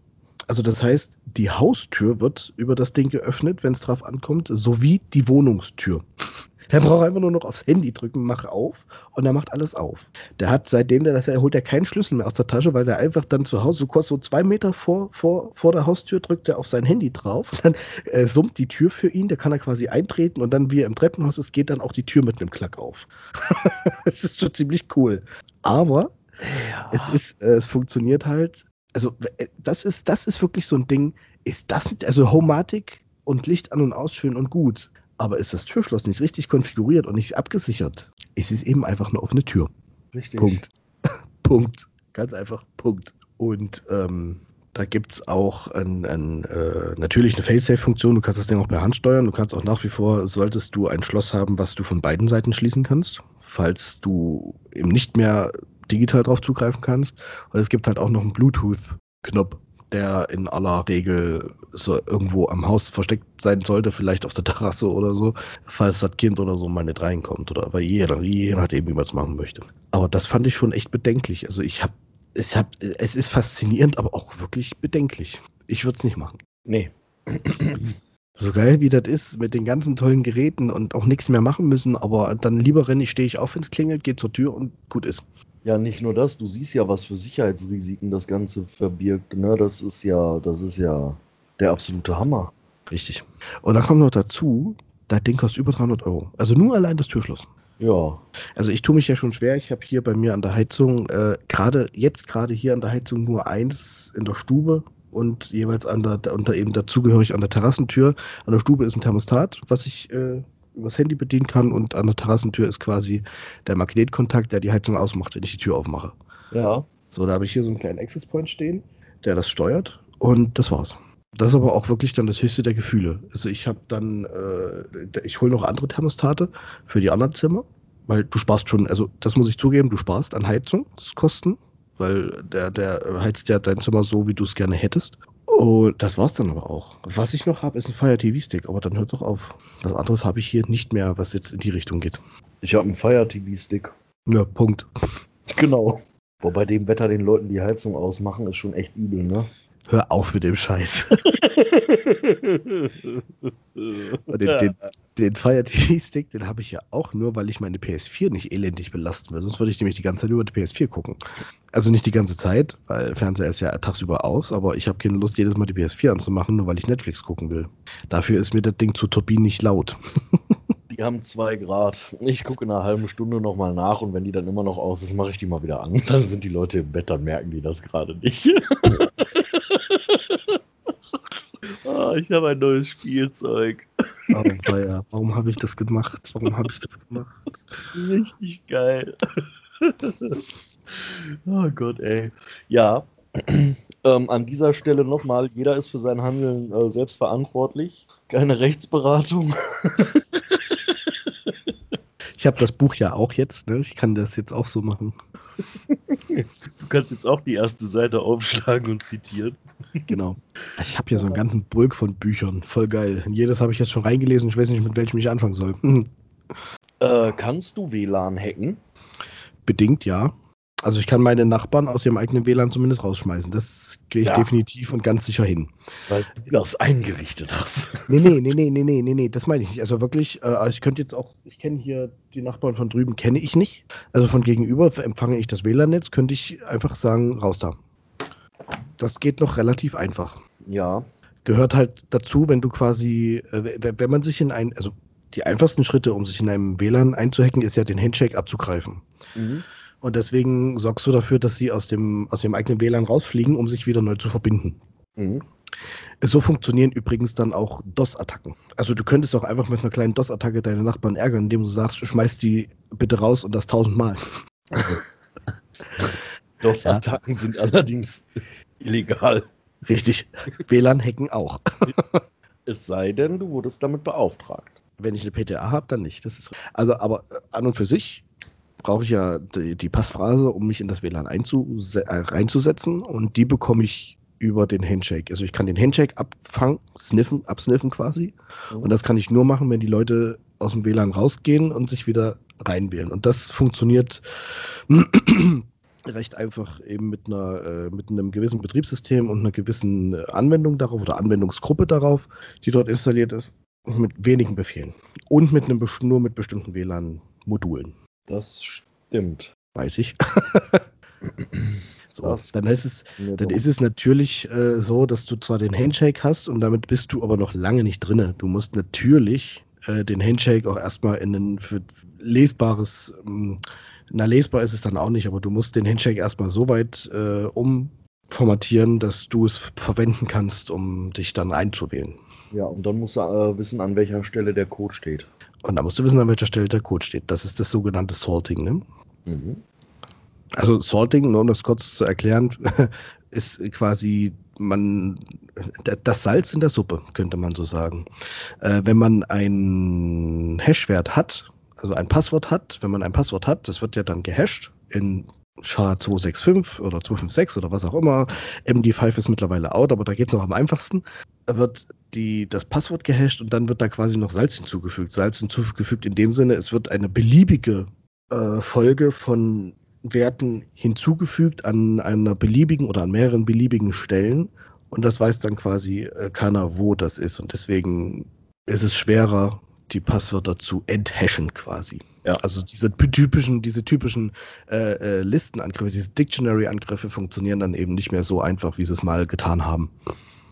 Also das heißt, die Haustür wird über das Ding geöffnet, wenn es drauf ankommt, sowie die Wohnungstür. Der braucht einfach nur noch aufs Handy drücken, mach auf und er macht alles auf. Der hat seitdem, der, der holt er keinen Schlüssel mehr aus der Tasche, weil der einfach dann zu Hause so kurz so zwei Meter vor, vor, vor der Haustür drückt er auf sein Handy drauf und dann äh, summt die Tür für ihn, da kann er quasi eintreten und dann, wie er im Treppenhaus ist, geht dann auch die Tür mit einem Klack auf. Es ist schon ziemlich cool. Aber ja. es ist, äh, es funktioniert halt. Also, äh, das ist, das ist wirklich so ein Ding. Ist das, also Homatic und Licht an und aus schön und gut. Aber ist das Türschloss nicht richtig konfiguriert und nicht abgesichert, ist es eben einfach eine offene Tür. Richtig. Punkt. Punkt. Ganz einfach. Punkt. Und ähm, da gibt es auch ein, ein, äh, natürlich eine Fail-Safe-Funktion. Du kannst das Ding auch per Hand steuern. Du kannst auch nach wie vor, solltest du ein Schloss haben, was du von beiden Seiten schließen kannst, falls du eben nicht mehr digital drauf zugreifen kannst. Und es gibt halt auch noch einen Bluetooth-Knopf, der in aller Regel so irgendwo am Haus versteckt sein sollte, vielleicht auf der Terrasse oder so, falls das Kind oder so mal nicht reinkommt oder bei jeder, je nachdem, wie man es machen möchte. Aber das fand ich schon echt bedenklich. Also ich habe, es, hab, es ist faszinierend, aber auch wirklich bedenklich. Ich würde es nicht machen. Nee. So geil wie das ist, mit den ganzen tollen Geräten und auch nichts mehr machen müssen, aber dann lieber renne ich, stehe ich auf, wenn es klingelt, gehe zur Tür und gut ist. Ja, nicht nur das, du siehst ja, was für Sicherheitsrisiken das Ganze verbirgt. Ne? Das ist ja, das ist ja der absolute Hammer. Richtig. Und dann kommt noch dazu, das Ding kostet über 300 Euro. Also nur allein das Türschloss. Ja. Also ich tue mich ja schon schwer. Ich habe hier bei mir an der Heizung, äh, gerade jetzt gerade hier an der Heizung nur eins in der Stube und jeweils an der, unter eben dazugehörig an der Terrassentür. An der Stube ist ein Thermostat, was ich äh, übers Handy bedienen kann und an der Terrassentür ist quasi der Magnetkontakt, der die Heizung ausmacht, wenn ich die Tür aufmache. Ja. So, da habe ich hier so einen kleinen Access Point stehen, der das steuert und das war's. Das ist aber auch wirklich dann das höchste der Gefühle. Also ich habe dann, äh, ich hole noch andere Thermostate für die anderen Zimmer, weil du sparst schon, also das muss ich zugeben, du sparst an Heizungskosten, weil der, der heizt ja dein Zimmer so, wie du es gerne hättest. Und das war's dann aber auch. Was ich noch habe, ist ein Fire TV Stick, aber dann hört's auch auf. Was anderes habe ich hier nicht mehr, was jetzt in die Richtung geht. Ich habe einen Fire TV Stick. Ja, Punkt. Genau. Boah, bei dem Wetter den Leuten die Heizung ausmachen, ist schon echt übel, ne? Hör auf mit dem Scheiß. Und den, den, den Fire TV Stick, den habe ich ja auch nur, weil ich meine PS4 nicht elendig belasten will. Sonst würde ich nämlich die ganze Zeit über die PS4 gucken. Also nicht die ganze Zeit, weil Fernseher ist ja tagsüber aus, aber ich habe keine Lust, jedes Mal die PS4 anzumachen, nur weil ich Netflix gucken will. Dafür ist mir das Ding zu Turbinen nicht laut. Die haben zwei Grad. Ich gucke in einer halben Stunde nochmal nach und wenn die dann immer noch aus ist, mache ich die mal wieder an. Dann sind die Leute im Bett, dann merken die das gerade nicht. Ah, ich habe ein neues Spielzeug. Oh, ja. Warum habe ich das gemacht? Warum habe ich das gemacht? Richtig geil. oh Gott, ey. Ja, ähm, an dieser Stelle nochmal, jeder ist für sein Handeln äh, selbst verantwortlich. Keine Rechtsberatung. Ich habe das Buch ja auch jetzt, ne? Ich kann das jetzt auch so machen. Du kannst jetzt auch die erste Seite aufschlagen und zitieren. Genau. Ich habe hier so einen ganzen Bulk von Büchern. Voll geil. Jedes habe ich jetzt schon reingelesen. Ich weiß nicht, mit welchem ich anfangen soll. Äh, kannst du WLAN hacken? Bedingt, ja. Also ich kann meine Nachbarn aus ihrem eigenen WLAN zumindest rausschmeißen. Das gehe ich ja. definitiv und ganz sicher hin. Weil du das eingerichtet hast. Nee, nee, nee, nee, nee, nee, nee, nee, das meine ich nicht. Also wirklich, äh, also ich könnte jetzt auch, ich kenne hier die Nachbarn von drüben, kenne ich nicht. Also von gegenüber empfange ich das WLAN-Netz, könnte ich einfach sagen, raus da. Das geht noch relativ einfach. Ja. Gehört halt dazu, wenn du quasi, äh, wenn man sich in ein, also die einfachsten Schritte, um sich in einem WLAN einzuhacken, ist ja den Handshake abzugreifen. Mhm. Und deswegen sorgst du dafür, dass sie aus dem, aus dem eigenen WLAN rausfliegen, um sich wieder neu zu verbinden. Mhm. So funktionieren übrigens dann auch DOS-Attacken. Also du könntest auch einfach mit einer kleinen DOS-Attacke deine Nachbarn ärgern, indem du sagst, schmeiß die bitte raus und das tausendmal. DOS-Attacken ja. sind allerdings illegal. Richtig. WLAN-Hacken auch. es sei denn, du wurdest damit beauftragt. Wenn ich eine PTA habe, dann nicht. Das ist, also, aber an und für sich brauche ich ja die, die, Passphrase, um mich in das WLAN äh, reinzusetzen und die bekomme ich über den Handshake. Also ich kann den Handshake abfangen, sniffen, absniffen quasi. Mhm. Und das kann ich nur machen, wenn die Leute aus dem WLAN rausgehen und sich wieder reinwählen. Und das funktioniert recht einfach eben mit einer äh, mit einem gewissen Betriebssystem und einer gewissen Anwendung darauf oder Anwendungsgruppe darauf, die dort installiert ist, mit wenigen Befehlen und mit einem nur mit bestimmten WLAN-Modulen. Das stimmt. Weiß ich. so, dann ist es, dann ist es natürlich äh, so, dass du zwar den Handshake hast und damit bist du aber noch lange nicht drin. Du musst natürlich äh, den Handshake auch erstmal in ein für lesbares, ähm, na lesbar ist es dann auch nicht, aber du musst den Handshake erstmal so weit äh, umformatieren, dass du es verwenden kannst, um dich dann einzuwählen. Ja, und dann musst du äh, wissen, an welcher Stelle der Code steht. Und da musst du wissen, an welcher Stelle der Code steht. Das ist das sogenannte Sorting. Ne? Mhm. Also Sorting, nur um das kurz zu erklären, ist quasi man das Salz in der Suppe, könnte man so sagen. Äh, wenn man einen Hashwert hat, also ein Passwort hat, wenn man ein Passwort hat, das wird ja dann gehasht in SHA-265 oder 256 oder was auch immer. MD5 ist mittlerweile out, aber da geht es noch am einfachsten. Da wird die, das Passwort gehasht und dann wird da quasi noch Salz hinzugefügt. Salz hinzugefügt in dem Sinne, es wird eine beliebige äh, Folge von Werten hinzugefügt an einer beliebigen oder an mehreren beliebigen Stellen. Und das weiß dann quasi äh, keiner, wo das ist. Und deswegen ist es schwerer, die Passwörter zu enthashen quasi. Ja. Also diese typischen, diese typischen äh, äh, Listenangriffe, diese Dictionary-Angriffe funktionieren dann eben nicht mehr so einfach, wie sie es mal getan haben.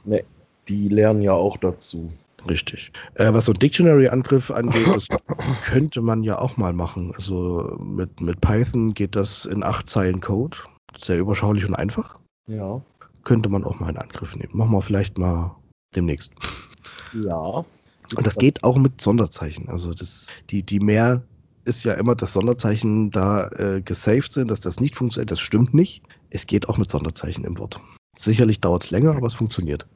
Nee, die lernen ja auch dazu. Richtig. Äh, was so ein Dictionary-Angriff angeht, das könnte man ja auch mal machen. Also mit, mit Python geht das in acht Zeilen Code. Sehr überschaulich und einfach. Ja. Könnte man auch mal in Angriff nehmen. Machen wir vielleicht mal demnächst. Ja. Und das geht auch mit Sonderzeichen. Also das, die, die mehr ist ja immer, dass Sonderzeichen da äh, gesaved sind, dass das nicht funktioniert. Das stimmt nicht. Es geht auch mit Sonderzeichen im Wort. Sicherlich dauert es länger, aber es funktioniert.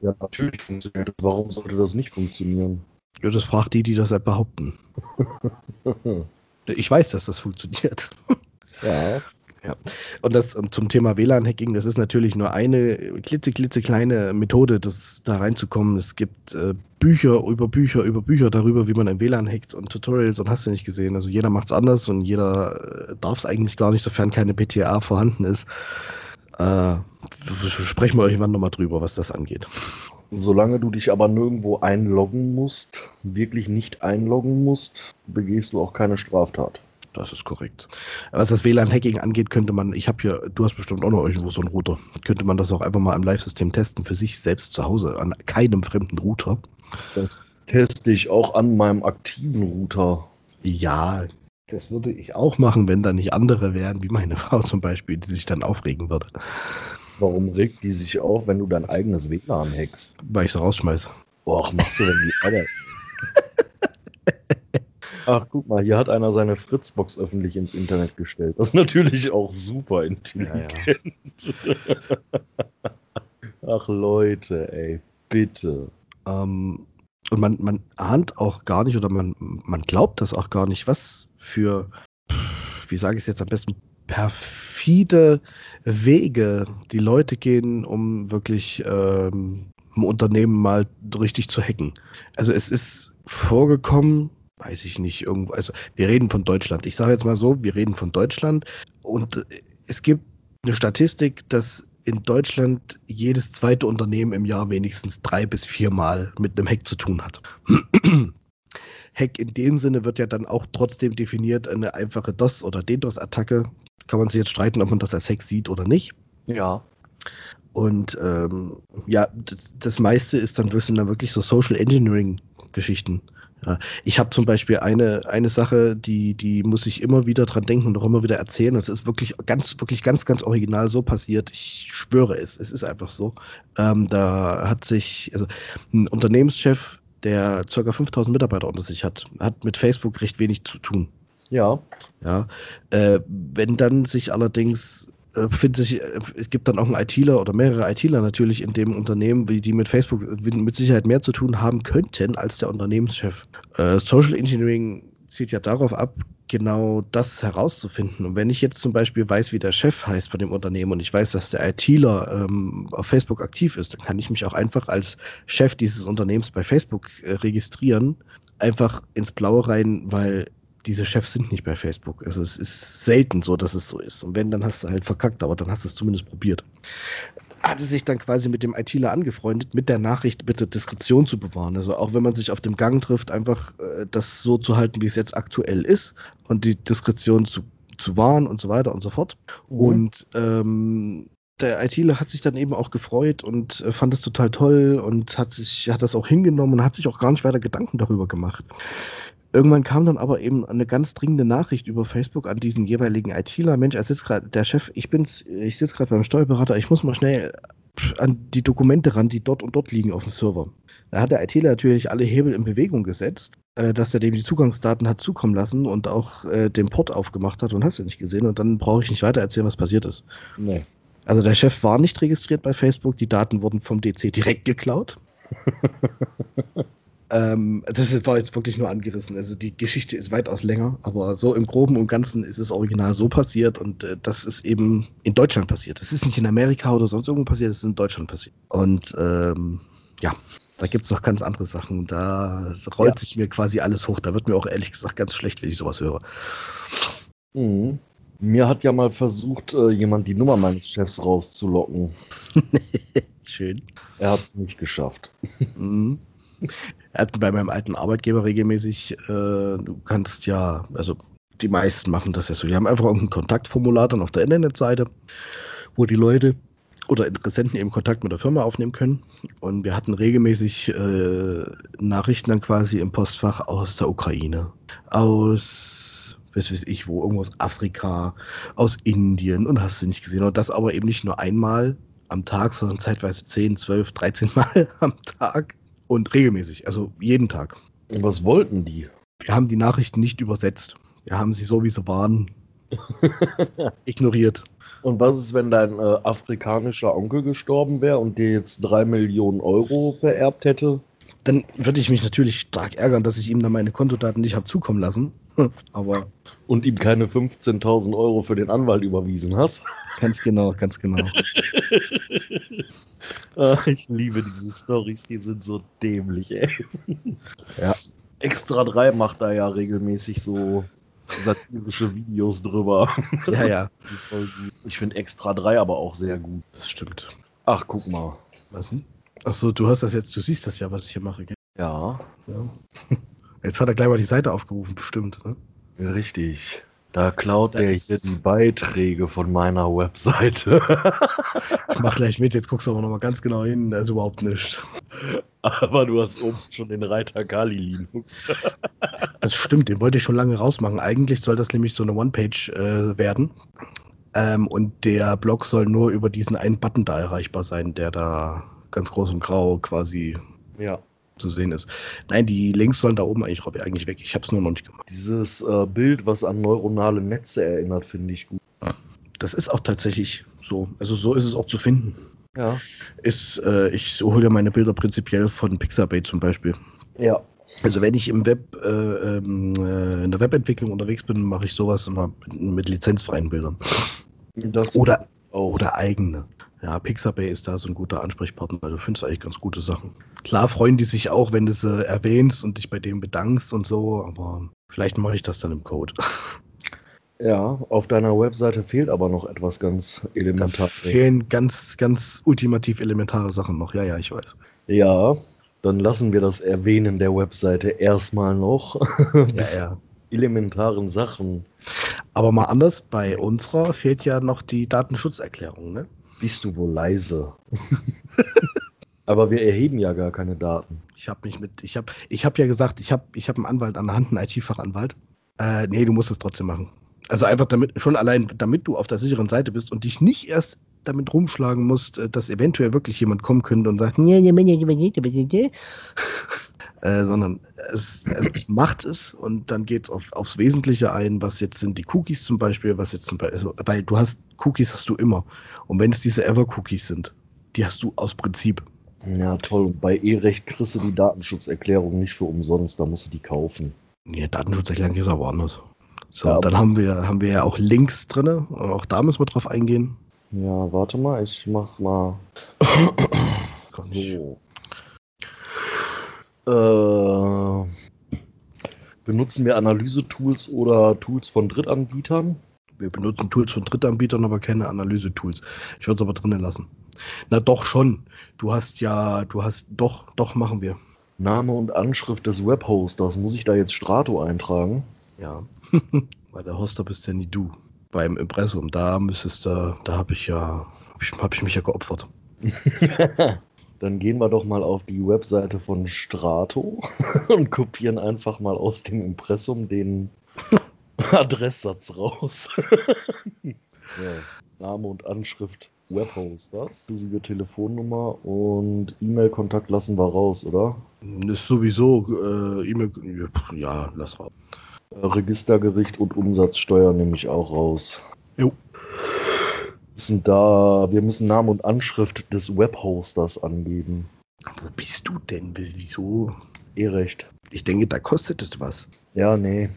Ja, natürlich funktioniert das. Warum sollte das nicht funktionieren? Ja, das fragt die, die das halt behaupten. ich weiß, dass das funktioniert. ja. Ja. Und das zum Thema WLAN-Hacking, das ist natürlich nur eine klitzeklitzekleine Methode, das da reinzukommen. Es gibt äh, Bücher über Bücher über Bücher darüber, wie man ein WLAN hackt und Tutorials und hast du nicht gesehen. Also jeder macht es anders und jeder äh, darf es eigentlich gar nicht, sofern keine PTA vorhanden ist. Äh, sprechen wir irgendwann nochmal drüber, was das angeht. Solange du dich aber nirgendwo einloggen musst, wirklich nicht einloggen musst, begehst du auch keine Straftat. Das ist korrekt. Was das WLAN-Hacking angeht, könnte man, ich habe hier, du hast bestimmt auch noch irgendwo so einen Router, könnte man das auch einfach mal im Live-System testen, für sich selbst zu Hause, an keinem fremden Router. Das teste ich auch an meinem aktiven Router. Ja, das würde ich auch machen, wenn da nicht andere wären, wie meine Frau zum Beispiel, die sich dann aufregen würde. Warum regt die sich auf, wenn du dein eigenes WLAN hackst? Weil ich es rausschmeiße. Och, machst du denn die Arbeit? Ach, guck mal, hier hat einer seine Fritzbox öffentlich ins Internet gestellt. Das ist natürlich auch super intelligent. Ja, ja. Ach Leute, ey, bitte. Ähm, und man, man ahnt auch gar nicht oder man, man glaubt das auch gar nicht, was für, wie sage ich es jetzt am besten, perfide Wege die Leute gehen, um wirklich ähm, ein Unternehmen mal richtig zu hacken. Also es ist vorgekommen, weiß ich nicht, irgendwo, also wir reden von Deutschland. Ich sage jetzt mal so, wir reden von Deutschland und es gibt eine Statistik, dass in Deutschland jedes zweite Unternehmen im Jahr wenigstens drei bis viermal mit einem Hack zu tun hat. Hack in dem Sinne wird ja dann auch trotzdem definiert, eine einfache DOS- oder DDoS-Attacke. Kann man sich jetzt streiten, ob man das als Hack sieht oder nicht. Ja. Und ähm, ja, das, das meiste ist dann, sind dann wirklich so Social Engineering-Geschichten. Ja, ich habe zum Beispiel eine, eine Sache, die, die muss ich immer wieder dran denken und auch immer wieder erzählen. Das ist wirklich ganz, wirklich ganz, ganz original so passiert. Ich schwöre es, es ist einfach so. Ähm, da hat sich, also ein Unternehmenschef, der ca. 5000 Mitarbeiter unter sich hat, hat mit Facebook recht wenig zu tun. Ja. Ja. Äh, wenn dann sich allerdings findet sich, äh, es gibt dann auch einen ITler oder mehrere ITler natürlich in dem Unternehmen, die mit Facebook mit Sicherheit mehr zu tun haben könnten als der Unternehmenschef. Äh, Social Engineering zielt ja darauf ab, genau das herauszufinden. Und wenn ich jetzt zum Beispiel weiß, wie der Chef heißt von dem Unternehmen und ich weiß, dass der ITler ähm, auf Facebook aktiv ist, dann kann ich mich auch einfach als Chef dieses Unternehmens bei Facebook äh, registrieren, einfach ins Blaue rein, weil diese Chefs sind nicht bei Facebook. Also es ist selten so, dass es so ist. Und wenn, dann hast du halt verkackt, aber dann hast du es zumindest probiert. Hatte sich dann quasi mit dem ITler angefreundet, mit der Nachricht bitte Diskretion zu bewahren. Also auch wenn man sich auf dem Gang trifft, einfach äh, das so zu halten, wie es jetzt aktuell ist und die Diskretion zu, zu wahren und so weiter und so fort. Mhm. Und ähm, der ITler hat sich dann eben auch gefreut und äh, fand es total toll und hat sich, hat das auch hingenommen und hat sich auch gar nicht weiter Gedanken darüber gemacht. Irgendwann kam dann aber eben eine ganz dringende Nachricht über Facebook an diesen jeweiligen ITler. Mensch, er sitzt gerade, der Chef, ich bin's, ich sitze gerade beim Steuerberater, ich muss mal schnell an die Dokumente ran, die dort und dort liegen auf dem Server. Da hat der ITler natürlich alle Hebel in Bewegung gesetzt, äh, dass er dem die Zugangsdaten hat zukommen lassen und auch äh, den Port aufgemacht hat und hast du nicht gesehen. Und dann brauche ich nicht weiter erzählen, was passiert ist. Nee. Also der Chef war nicht registriert bei Facebook, die Daten wurden vom DC direkt geklaut. Ähm, das war jetzt wirklich nur angerissen. Also die Geschichte ist weitaus länger, aber so im Groben und Ganzen ist es original so passiert und äh, das ist eben in Deutschland passiert. Das ist nicht in Amerika oder sonst irgendwo passiert, das ist in Deutschland passiert. Und ähm, ja, da gibt es noch ganz andere Sachen. Da rollt ja. sich mir quasi alles hoch. Da wird mir auch ehrlich gesagt ganz schlecht, wenn ich sowas höre. Mhm. Mir hat ja mal versucht, äh, jemand die Nummer meines Chefs rauszulocken. Schön. Er hat es nicht geschafft. Mhm. Er hat bei meinem alten Arbeitgeber regelmäßig, äh, du kannst ja, also die meisten machen das ja so. Die haben einfach ein Kontaktformular dann auf der Internetseite, wo die Leute oder Interessenten eben Kontakt mit der Firma aufnehmen können. Und wir hatten regelmäßig äh, Nachrichten dann quasi im Postfach aus der Ukraine, aus, was weiß ich wo, irgendwo aus Afrika, aus Indien und hast du nicht gesehen. Und das aber eben nicht nur einmal am Tag, sondern zeitweise 10, 12, 13 Mal am Tag. Und regelmäßig, also jeden Tag. Und was wollten die? Wir haben die Nachrichten nicht übersetzt. Wir haben sie so, wie sie waren, ignoriert. Und was ist, wenn dein äh, afrikanischer Onkel gestorben wäre und dir jetzt drei Millionen Euro vererbt hätte? Dann würde ich mich natürlich stark ärgern, dass ich ihm dann meine Kontodaten nicht habe zukommen lassen. Aber. Und ihm keine 15.000 Euro für den Anwalt überwiesen hast? Ganz genau, ganz genau. Ach, ich liebe diese Stories, die sind so dämlich, ey. Ja. Extra 3 macht da ja regelmäßig so satirische Videos drüber. Ja, ja. Ich finde Extra 3 aber auch sehr gut. Das stimmt. Ach, guck mal. Was denn? Achso, du hast das jetzt, du siehst das ja, was ich hier mache, gell? Ja, Ja. Jetzt hat er gleich mal die Seite aufgerufen, bestimmt. Ne? richtig. Da klaut Das- der hier die Beiträge von meiner Webseite. Ich mach gleich mit, jetzt guckst du aber nochmal ganz genau hin, da ist überhaupt nichts. aber du hast oben schon den Reiter Kali Linux. Das stimmt, den wollte ich schon lange rausmachen. Eigentlich soll das nämlich so eine One-Page äh, werden. Ähm, und der Blog soll nur über diesen einen Button da erreichbar sein, der da ganz groß und grau quasi ja. Zu sehen ist. Nein, die Links sollen da oben eigentlich, eigentlich weg. Ich habe es nur noch nicht gemacht. Dieses äh, Bild, was an neuronale Netze erinnert, finde ich gut. Das ist auch tatsächlich so. Also so ist es auch zu finden. Ja. Ist, äh, ich hole ja meine Bilder prinzipiell von Pixabay zum Beispiel. Ja. Also wenn ich im Web, äh, ähm, äh, in der Webentwicklung unterwegs bin, mache ich sowas immer mit, lizenzfreien Bildern. Das Oder. Oder eigene. Ja, Pixabay ist da so ein guter Ansprechpartner. Du findest eigentlich ganz gute Sachen. Klar freuen die sich auch, wenn du sie erwähnst und dich bei dem bedankst und so, aber vielleicht mache ich das dann im Code. Ja, auf deiner Webseite fehlt aber noch etwas ganz Da elementar. fehlen ganz, ganz ultimativ elementare Sachen noch. Ja, ja, ich weiß. Ja, dann lassen wir das Erwähnen der Webseite erstmal noch. Ja, Bis ja. Elementaren Sachen. Aber mal anders, bei unserer fehlt ja noch die Datenschutzerklärung, ne? Bist du wohl leise? aber wir erheben ja gar keine Daten. Ich habe mich mit, ich habe, ich habe ja gesagt, ich habe, ich habe einen Anwalt an der Hand, einen IT-Fachanwalt. Äh, nee, du musst es trotzdem machen. Also einfach damit, schon allein, damit du auf der sicheren Seite bist und dich nicht erst damit rumschlagen musst, äh, dass eventuell wirklich jemand kommen könnte und sagt, äh, sondern es, es macht es und dann geht es auf, aufs Wesentliche ein, was jetzt sind die Cookies zum Beispiel, was jetzt zum Beispiel, also, weil du hast, Cookies hast du immer. Und wenn es diese Ever-Cookies sind, die hast du aus Prinzip. Ja, toll. Bei E-Recht kriegst du die Datenschutzerklärung nicht für umsonst, da musst du die kaufen. Nee, Datenschutzerklärung ist aber anders. So, Ja, dann haben wir, haben wir ja auch Links drin. Auch da müssen wir drauf eingehen. Ja, warte mal, ich mach mal so. Äh, benutzen wir Analyse-Tools oder Tools von Drittanbietern? Wir benutzen Tools von Drittanbietern, aber keine Analyse-Tools. Ich würde es aber drinnen lassen. Na doch schon. Du hast ja, du hast, doch, doch machen wir. Name und Anschrift des Webhosters. Muss ich da jetzt Strato eintragen? Ja. Weil der Hoster bist ja nie du. Beim Impressum, da müsstest du, da habe ich ja, habe ich, hab ich mich ja geopfert. Dann gehen wir doch mal auf die Webseite von Strato und kopieren einfach mal aus dem Impressum den Adresssatz raus. ja. Name und Anschrift Webhosters, inklusive Telefonnummer und E-Mail-Kontakt lassen wir raus, oder? Ist sowieso äh, E-Mail, ja, lass raus. Registergericht und Umsatzsteuer nehme ich auch raus. Jo. Sind da, wir müssen Name und Anschrift des Webhosters angeben. Wo bist du denn? Wieso? Eh recht. Ich denke, da kostet es was. Ja, nee.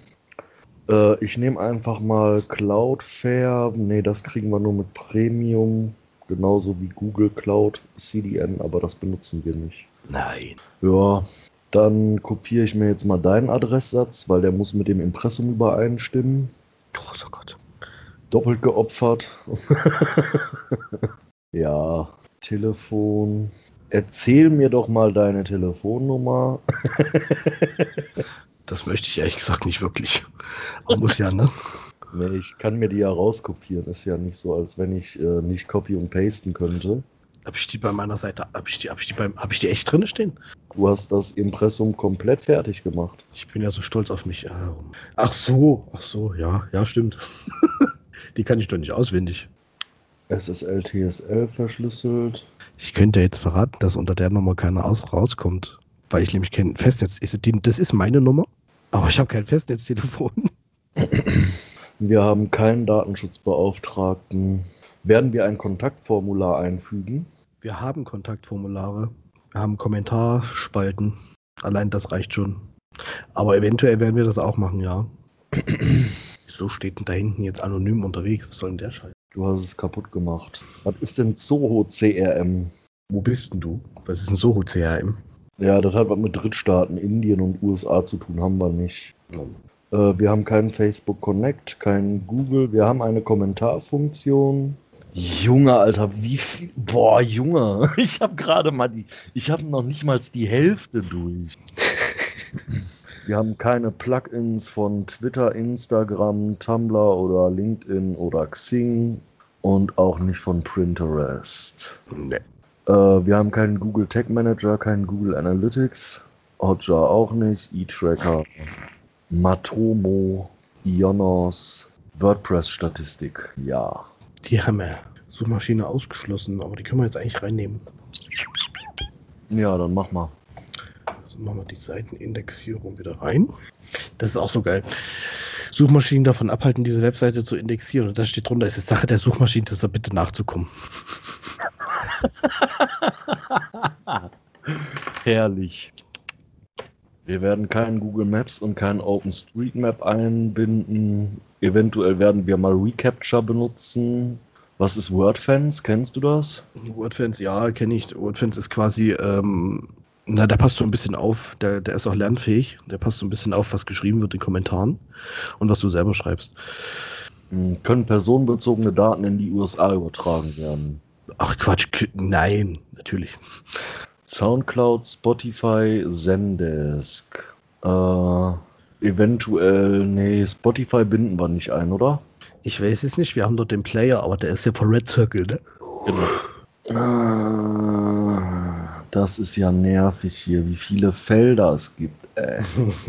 Äh, ich nehme einfach mal Cloudflare. Nee, das kriegen wir nur mit Premium. Genauso wie Google Cloud CDN, aber das benutzen wir nicht. Nein. Ja, dann kopiere ich mir jetzt mal deinen Adresssatz, weil der muss mit dem Impressum übereinstimmen. Großer Gott. Doppelt geopfert. ja, Telefon. Erzähl mir doch mal deine Telefonnummer. Das möchte ich ehrlich gesagt nicht wirklich. Aber muss ja, ne? Nee, ich kann mir die ja rauskopieren. Ist ja nicht so, als wenn ich äh, nicht copy und pasten könnte. Habe ich die bei meiner Seite, habe ich die, habe ich die beim, habe ich die echt drin stehen? Du hast das Impressum komplett fertig gemacht. Ich bin ja so stolz auf mich. Ah, Ach so, ach so, ja, ja, stimmt. die kann ich doch nicht auswendig. SSL, TSL verschlüsselt. Ich könnte jetzt verraten, dass unter der Nummer keiner aus, rauskommt, weil ich nämlich kein Festnetz. Ist die, das ist meine Nummer, aber ich habe kein Festnetztelefon. Wir haben keinen Datenschutzbeauftragten. Werden wir ein Kontaktformular einfügen? Wir haben Kontaktformulare, wir haben Kommentarspalten. Allein das reicht schon. Aber eventuell werden wir das auch machen, ja. Wieso steht denn da hinten jetzt anonym unterwegs? Was soll denn der Scheiß? Du hast es kaputt gemacht. Was ist denn Zoho CRM? Wo bist denn du? Was ist denn Soho CRM? Ja, das hat was mit Drittstaaten, Indien und USA zu tun, haben wir nicht. Äh, wir haben keinen Facebook Connect, keinen Google. Wir haben eine Kommentarfunktion. Junge, Alter, wie viel. Boah, Junge, ich habe gerade mal die. Ich habe noch nicht mal die Hälfte durch. Wir haben keine Plugins von Twitter, Instagram, Tumblr oder LinkedIn oder Xing und auch nicht von Pinterest. Nee. Äh, wir haben keinen Google Tag Manager, keinen Google Analytics, Hotjar auch nicht, eTracker, Matomo, Ionos, WordPress-Statistik, ja. Die haben wir. Suchmaschine ausgeschlossen, aber die können wir jetzt eigentlich reinnehmen. Ja, dann mach mal. Machen wir die Seitenindexierung wieder rein. Das ist auch so geil. Suchmaschinen davon abhalten, diese Webseite zu indexieren. Und da steht drunter, es ist Sache der Suchmaschinen, das da bitte nachzukommen. Herrlich. Wir werden keinen Google Maps und keinen OpenStreetMap einbinden. Eventuell werden wir mal Recapture benutzen. Was ist WordFence? Kennst du das? WordFence, ja, kenne ich. WordFence ist quasi, ähm, na, der passt so ein bisschen auf. Der, der ist auch lernfähig. Der passt so ein bisschen auf, was geschrieben wird in Kommentaren und was du selber schreibst. Hm, Können personenbezogene Daten in die USA übertragen werden? Ach Quatsch, nein, natürlich. Soundcloud, Spotify, Zendesk. Äh, eventuell, nee, Spotify binden wir nicht ein, oder? Ich weiß es nicht, wir haben dort den Player, aber der ist ja von Red Circle, ne? Genau. Ah, Das ist ja nervig hier, wie viele Felder es gibt. Ey.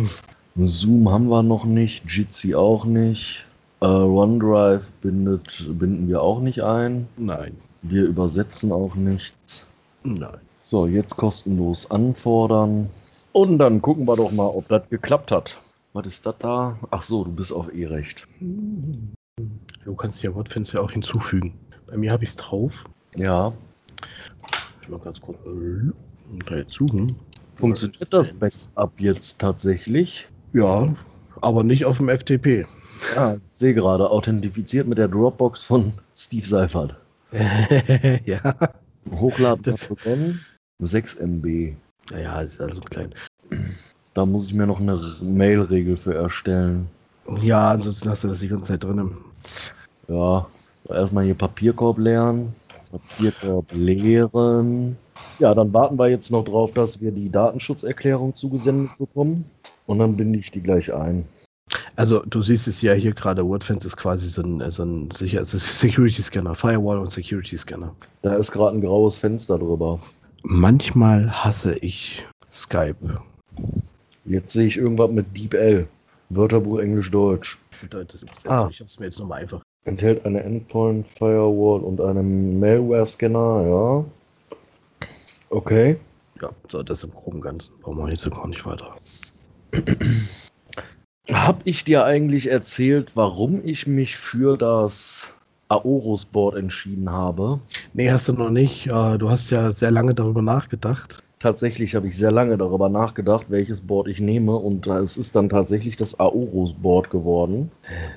Zoom haben wir noch nicht, Jitsi auch nicht. Äh, OneDrive bindet, binden wir auch nicht ein. Nein, Wir übersetzen auch nichts. nein. So, jetzt kostenlos anfordern. Und dann gucken wir doch mal, ob das geklappt hat. Was ist das da? Ach so, du bist auf E-Recht. Du kannst ja WordFence ja auch hinzufügen. Bei mir habe ich es drauf. Ja. Ich mal ganz kurz äh, da jetzt suchen. Funktioniert das Backup jetzt tatsächlich? Ja, aber nicht auf dem FTP. Ja, ich sehe gerade, authentifiziert mit der Dropbox von Steve Seifert. ja. Hochladen Das- bekommen. 6 MB. Naja, ist also klein. Da muss ich mir noch eine Mail-Regel für erstellen. Ja, ansonsten hast du das die ganze Zeit drin. Ja, erstmal hier Papierkorb leeren. Papierkorb leeren. Ja, dann warten wir jetzt noch drauf, dass wir die Datenschutzerklärung zugesendet bekommen. Und dann binde ich die gleich ein. Also du siehst es ja hier gerade, WordFence ist quasi so ein, so ein es Security Scanner, Firewall und Security Scanner. Da ist gerade ein graues Fenster drüber. Manchmal hasse ich Skype. Jetzt sehe ich irgendwas mit DeepL. Wörterbuch Englisch-Deutsch. Ah. Ich hab's mir jetzt nochmal einfach. Enthält eine Endpoint, Firewall und einen Malware-Scanner, ja. Okay. Ja, so das im groben Ganzen. Brauchen wir jetzt gar nicht weiter. Hab ich dir eigentlich erzählt, warum ich mich für das Aorus-Board entschieden habe? Nee, hast du noch nicht. Du hast ja sehr lange darüber nachgedacht. Tatsächlich habe ich sehr lange darüber nachgedacht, welches Board ich nehme und es ist dann tatsächlich das Aorus-Board geworden.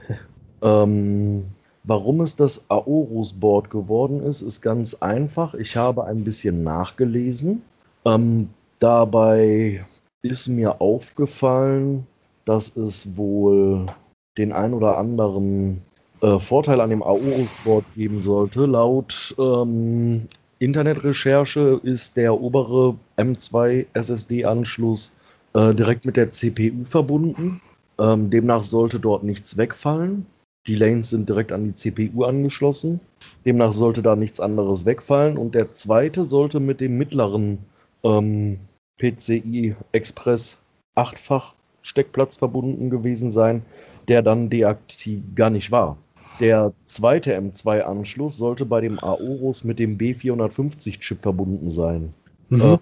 ähm, warum es das Aorus-Board geworden ist, ist ganz einfach. Ich habe ein bisschen nachgelesen. Ähm, dabei ist mir aufgefallen, dass es wohl den ein oder anderen äh, Vorteil an dem Aorus-Board geben sollte. Laut ähm, Internetrecherche ist der obere M2 SSD-Anschluss äh, direkt mit der CPU verbunden. Ähm, demnach sollte dort nichts wegfallen. Die Lanes sind direkt an die CPU angeschlossen. Demnach sollte da nichts anderes wegfallen. Und der zweite sollte mit dem mittleren ähm, PCI Express 8-fach Steckplatz verbunden gewesen sein, der dann deaktiv gar nicht war. Der zweite M2-Anschluss sollte bei dem Aorus mit dem B450-Chip verbunden sein. Mhm. Äh,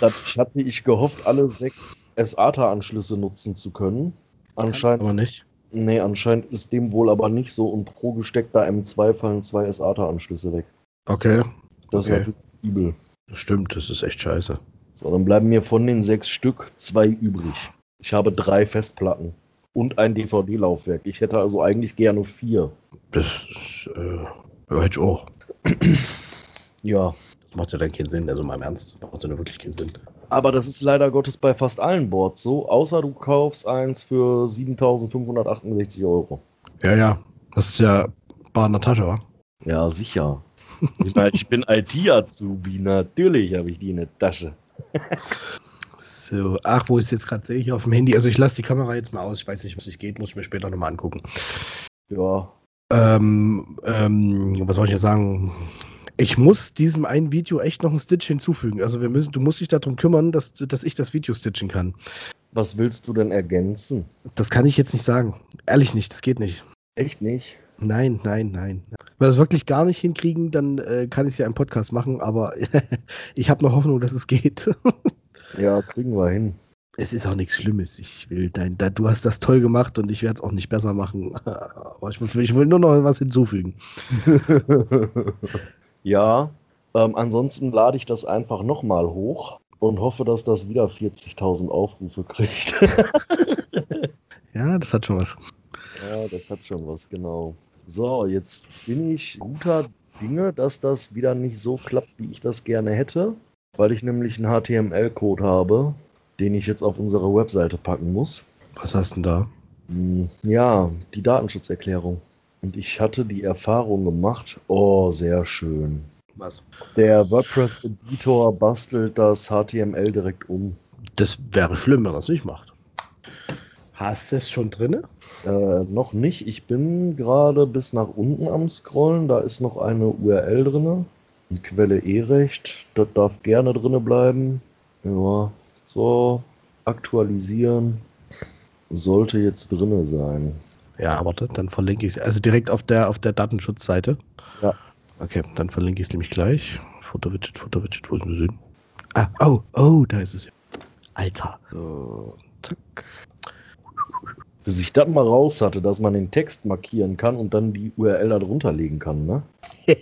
dadurch hatte ich gehofft, alle sechs SATA-Anschlüsse nutzen zu können. Anscheinend, Aber nicht. Nee, anscheinend ist dem wohl aber nicht so und pro gesteckter M2 fallen zwei SATA-Anschlüsse weg. Okay. Das Okay. ist natürlich übel. Das stimmt, das ist echt scheiße. So, dann bleiben mir von den sechs Stück zwei übrig. Ich habe drei Festplatten und ein DVD-Laufwerk. Ich hätte also eigentlich gerne vier. Das äh, ja, hätte ich auch. Ja, Das macht ja dann keinen Sinn. Also mal im Ernst, das macht ja wirklich keinen Sinn. Aber das ist leider Gottes bei fast allen Boards so, außer du kaufst eins für 7568 Euro. Ja, ja. Das ist ja der Tasche, wa? Ja, sicher. Ich meine, ich bin IT-Azubi, natürlich habe ich die in der Tasche. So, ach, wo ist jetzt gerade sehe ich auf dem Handy? Also ich lasse die Kamera jetzt mal aus. Ich weiß nicht, was nicht geht, muss ich mir später nochmal angucken. Ja. Ähm, ähm, was soll ich jetzt sagen? Ich muss diesem einen Video echt noch einen Stitch hinzufügen. Also wir müssen, du musst dich darum kümmern, dass, dass ich das Video stitchen kann. Was willst du denn ergänzen? Das kann ich jetzt nicht sagen. Ehrlich nicht, das geht nicht. Echt nicht? Nein, nein, nein. Wenn wir es wirklich gar nicht hinkriegen, dann äh, kann ich es ja im Podcast machen, aber ich habe noch Hoffnung, dass es geht. Ja, kriegen wir hin. Es ist auch nichts Schlimmes. Ich will dein, da, du hast das toll gemacht und ich werde es auch nicht besser machen. Aber ich, ich will nur noch was hinzufügen. Ja, ähm, ansonsten lade ich das einfach nochmal hoch und hoffe, dass das wieder 40.000 Aufrufe kriegt. Ja, das hat schon was. ja, das hat schon was, genau. So, jetzt bin ich guter Dinge, dass das wieder nicht so klappt, wie ich das gerne hätte, weil ich nämlich einen HTML-Code habe, den ich jetzt auf unsere Webseite packen muss. Was hast du denn da? Hm, Ja, die Datenschutzerklärung. Und ich hatte die Erfahrung gemacht, oh, sehr schön. Was? Der WordPress-Editor bastelt das HTML direkt um. Das wäre schlimm, wenn er es nicht macht. Hast du es schon drinne? Äh, noch nicht. Ich bin gerade bis nach unten am Scrollen. Da ist noch eine URL drinne. Und Quelle E-Recht. Das darf gerne drinne bleiben. Ja. So. Aktualisieren. Sollte jetzt drinne sein. Ja, warte, dann verlinke ich es. Also direkt auf der auf der Datenschutzseite. Ja. Okay, dann verlinke ich es nämlich gleich. Foto-Widget, Foto-Widget, wo ist denn hin? Ah, oh, oh, da ist es. Alter. So, zack. Bis ich das mal raus hatte, dass man den Text markieren kann und dann die URL da drunter legen kann, ne?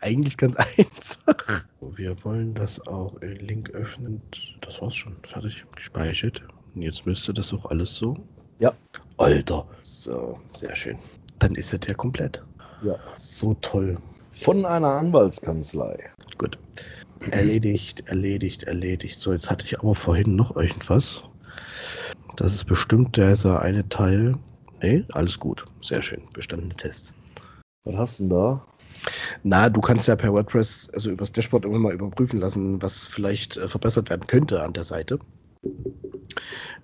Eigentlich ganz einfach. Wir wollen das auch Link öffnen. Das war's schon. Fertig. Gespeichert. Und jetzt müsste das auch alles so. Ja. Alter. So, sehr schön. Dann ist es ja komplett. Ja. So toll. Von einer Anwaltskanzlei. Gut. Erledigt, erledigt, erledigt. So, jetzt hatte ich aber vorhin noch irgendwas. Das ist bestimmt dieser eine Teil. Nee, alles gut. Sehr schön. Bestandene Tests. Was hast du denn da? Na, du kannst ja per WordPress, also übers Dashboard immer mal überprüfen lassen, was vielleicht äh, verbessert werden könnte an der Seite.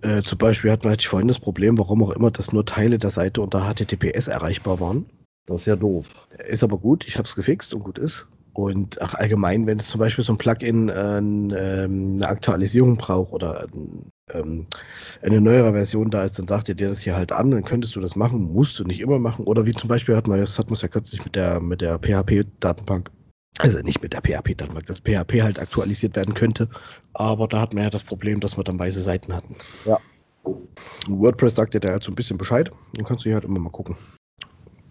Äh, zum Beispiel hat man hatte ich vorhin das Problem, warum auch immer, dass nur Teile der Seite unter HTTPS erreichbar waren. Das ist ja doof. Ist aber gut, ich habe es gefixt und gut ist. Und ach, allgemein, wenn es zum Beispiel so ein Plugin äh, ähm, eine Aktualisierung braucht oder ähm, eine neuere Version da ist, dann sagt ihr dir das hier halt an, dann könntest du das machen, musst du nicht immer machen. Oder wie zum Beispiel hat man, das hat man es ja kürzlich mit der, mit der PHP-Datenbank, also nicht mit der PHP-Datenbank, dass PHP halt aktualisiert werden könnte. Aber da hat man ja das Problem, dass wir dann weiße Seiten hatten. Ja. WordPress sagt dir da halt so ein bisschen Bescheid, dann kannst du hier halt immer mal gucken.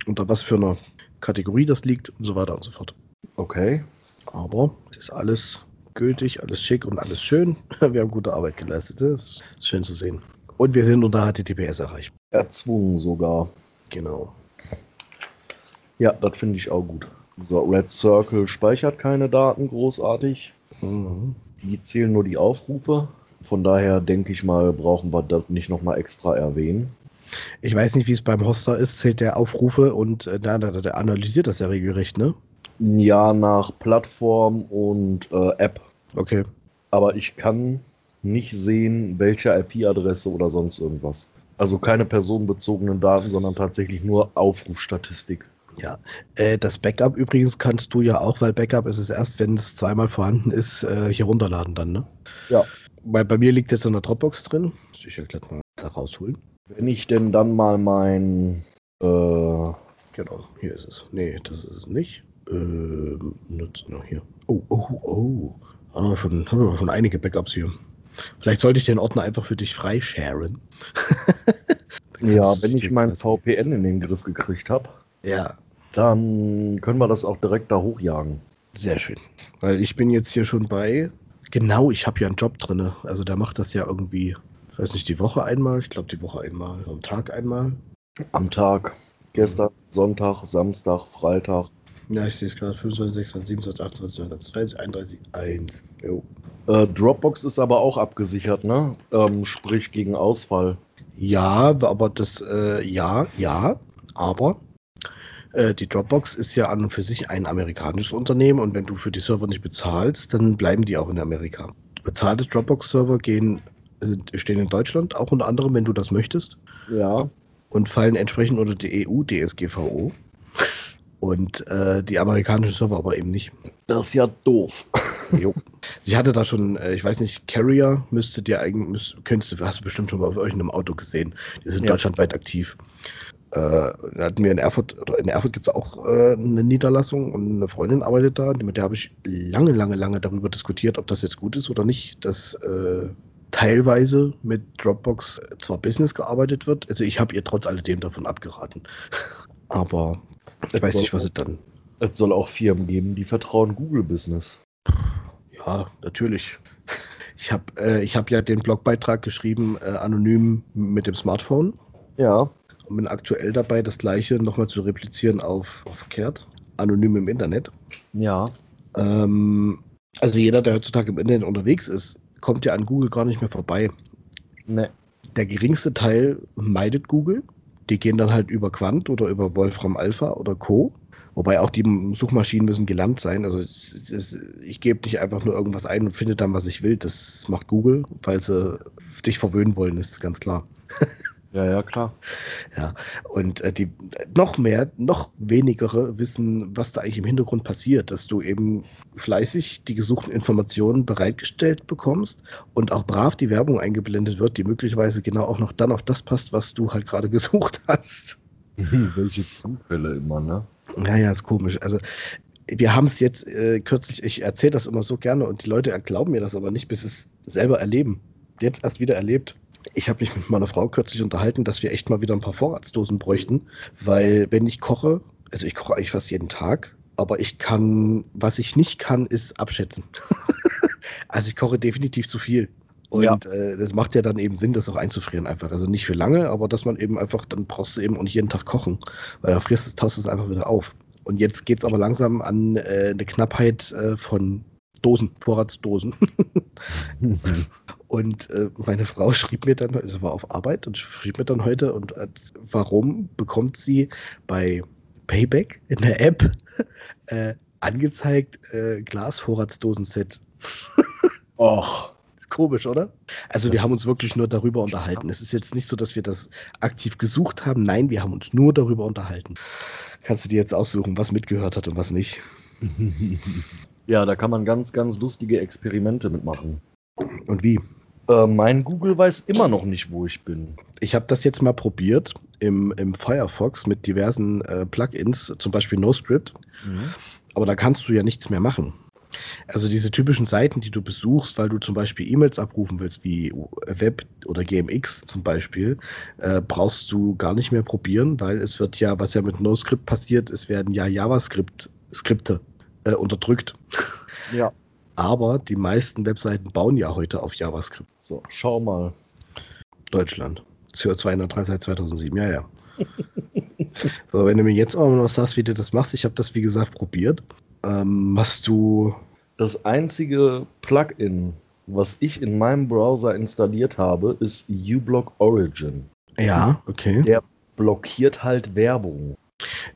Unter was für einer Kategorie das liegt und so weiter und so fort. Okay. Aber es ist alles gültig, alles schick und alles schön. Wir haben gute Arbeit geleistet. Das ist schön zu sehen. Und wir sind unter HTTPS erreicht. Erzwungen sogar. Genau. Ja, das finde ich auch gut. So, Red Circle speichert keine Daten großartig. Mhm. Die zählen nur die Aufrufe. Von daher denke ich mal, brauchen wir das nicht nochmal extra erwähnen. Ich weiß nicht, wie es beim Hoster ist. Zählt der Aufrufe und äh, der, der, der analysiert das ja regelrecht, ne? Ja, nach Plattform und äh, App. Okay. Aber ich kann nicht sehen, welche IP-Adresse oder sonst irgendwas. Also keine personenbezogenen Daten, sondern tatsächlich nur Aufrufstatistik. Ja. Äh, das Backup übrigens kannst du ja auch, weil Backup ist es erst, wenn es zweimal vorhanden ist, äh, hier runterladen dann, ne? Ja. Bei, bei mir liegt jetzt in der Dropbox drin. Muss ich ja gleich mal da rausholen. Wenn ich denn dann mal mein äh, Genau, hier ist es. Nee, das ist es nicht. Ähm, nutzen noch hier. Oh, oh, oh. Haben wir schon, haben wir schon einige Backups hier. Vielleicht sollte ich den Ordner einfach für dich freisharen. Dann Ja, wenn ich mein VPN in den Griff gekriegt habe, Ja, dann können wir das auch direkt da hochjagen. sehr schön. Weil ich bin jetzt hier schon bei. Genau, ich habe ja einen Job drin. Also der macht das ja irgendwie, ich weiß nicht, die Woche einmal. Ich glaube, die Woche einmal. Am Tag einmal. Am Tag, gestern, Sonntag, Samstag, Freitag. Ja, ich sehe es gerade. 25, 26, 27, 28, 29, 30, 31, 1. Jo. Äh, Dropbox ist aber auch abgesichert, ne? Ähm, sprich gegen Ausfall. Ja, aber das, äh, ja, ja, aber äh, die Dropbox ist ja an und für sich ein amerikanisches Unternehmen und wenn du für die Server nicht bezahlst, dann bleiben die auch in Amerika. Bezahlte Dropbox-Server gehen, sind, stehen in Deutschland, auch unter anderem, wenn du das möchtest. Ja. Und fallen entsprechend unter die EU, DSGVO. Und äh, die amerikanischen Server aber eben nicht. Das ist ja doof. Jo. Ich hatte da schon, äh, ich weiß nicht, Carrier müsste dir eigentlich, müsst, könntest du, hast du bestimmt schon mal auf irgendeinem Auto gesehen. Die sind Ja. deutschlandweit aktiv. Äh, hatten wir in Erfurt, in Erfurt gibt es auch äh, eine Niederlassung und eine Freundin arbeitet da. Mit der habe ich lange, lange, lange darüber diskutiert, ob das jetzt gut ist oder nicht, dass äh, teilweise mit Dropbox zwar Business gearbeitet wird. Also ich habe ihr trotz alledem davon abgeraten. Aber ich weiß nicht, was sie dann. Es soll auch Firmen geben, die vertrauen Google Business. Ja, natürlich. Ich habe äh, ich hab ja den Blogbeitrag geschrieben, äh, anonym mit dem Smartphone Ja. Und bin aktuell dabei, das gleiche nochmal zu replizieren auf, auf verkehrt, anonym im Internet. Ja. Ähm, also jeder, der heutzutage im Internet unterwegs ist, kommt ja an Google gar nicht mehr vorbei. Ne. Der geringste Teil meidet Google. Die gehen dann halt über Quant oder über Wolfram Alpha oder Co. Wobei auch die Suchmaschinen müssen gelernt sein. Also es- es- ich gebe nicht einfach nur irgendwas ein und finde dann, was ich will. Das macht Google, weil sie dich verwöhnen wollen, ist ganz klar. Ja, ja, klar. Ja, und äh, die noch mehr, noch wenigere wissen, was da eigentlich im Hintergrund passiert, dass du eben fleißig die gesuchten Informationen bereitgestellt bekommst und auch brav die Werbung eingeblendet wird, die möglicherweise genau auch noch dann auf das passt, was du halt gerade gesucht hast. Welche Zufälle immer, ne? Naja, ist komisch. Also wir haben es jetzt äh, kürzlich, ich erzähle das immer so gerne und die Leute glauben mir das aber nicht, bis sie es selber erleben. Jetzt erst wieder erlebt. Ich habe mich mit meiner Frau kürzlich unterhalten, dass wir echt mal wieder ein paar Vorratsdosen bräuchten, weil wenn ich koche, also ich koche eigentlich fast jeden Tag, aber ich kann, was ich nicht kann, ist abschätzen. also ich koche definitiv zu viel. Und Ja. äh, das macht ja dann eben Sinn, das auch einzufrieren einfach. Also nicht für lange, aber dass man eben einfach, dann brauchst du eben auch nicht jeden Tag kochen, weil dann frierst du, taust du es einfach wieder auf. Und jetzt geht es aber langsam an äh, eine Knappheit äh, von Dosen, Vorratsdosen. Und äh, meine Frau schrieb mir dann, also war auf Arbeit und schrieb mir dann heute, und äh, warum bekommt sie bei Payback in der App äh, angezeigt äh, Glasvorratsdosen-Set? Och. Komisch, oder? Also wir haben uns wirklich nur darüber unterhalten. Es ist jetzt nicht so, dass wir das aktiv gesucht haben. Nein, wir haben uns nur darüber unterhalten. Kannst du dir jetzt aussuchen, was mitgehört hat und was nicht? ja, da kann man ganz, ganz lustige Experimente mitmachen. Und wie? Äh, mein Google weiß immer noch nicht, wo ich bin. Ich habe das jetzt mal probiert im, im Firefox mit diversen äh, Plugins, zum Beispiel NoScript. Aber da kannst du ja nichts mehr machen. Also diese typischen Seiten, die du besuchst, weil du zum Beispiel E-Mails abrufen willst, wie Web oder GMX zum Beispiel, äh, brauchst du gar nicht mehr probieren, weil es wird ja, was ja mit NoScript passiert, es werden ja JavaScript-Skripte äh, unterdrückt. Ja. Aber die meisten Webseiten bauen ja heute auf JavaScript. So, schau mal. Deutschland. CO2-neutral seit 2007, ja, ja. so, wenn du mir jetzt auch noch sagst, wie du das machst, ich habe das wie gesagt probiert. Ähm, machst du. Das einzige Plugin, was ich in meinem Browser installiert habe, ist uBlock Origin. Ja, okay. Der blockiert halt Werbung.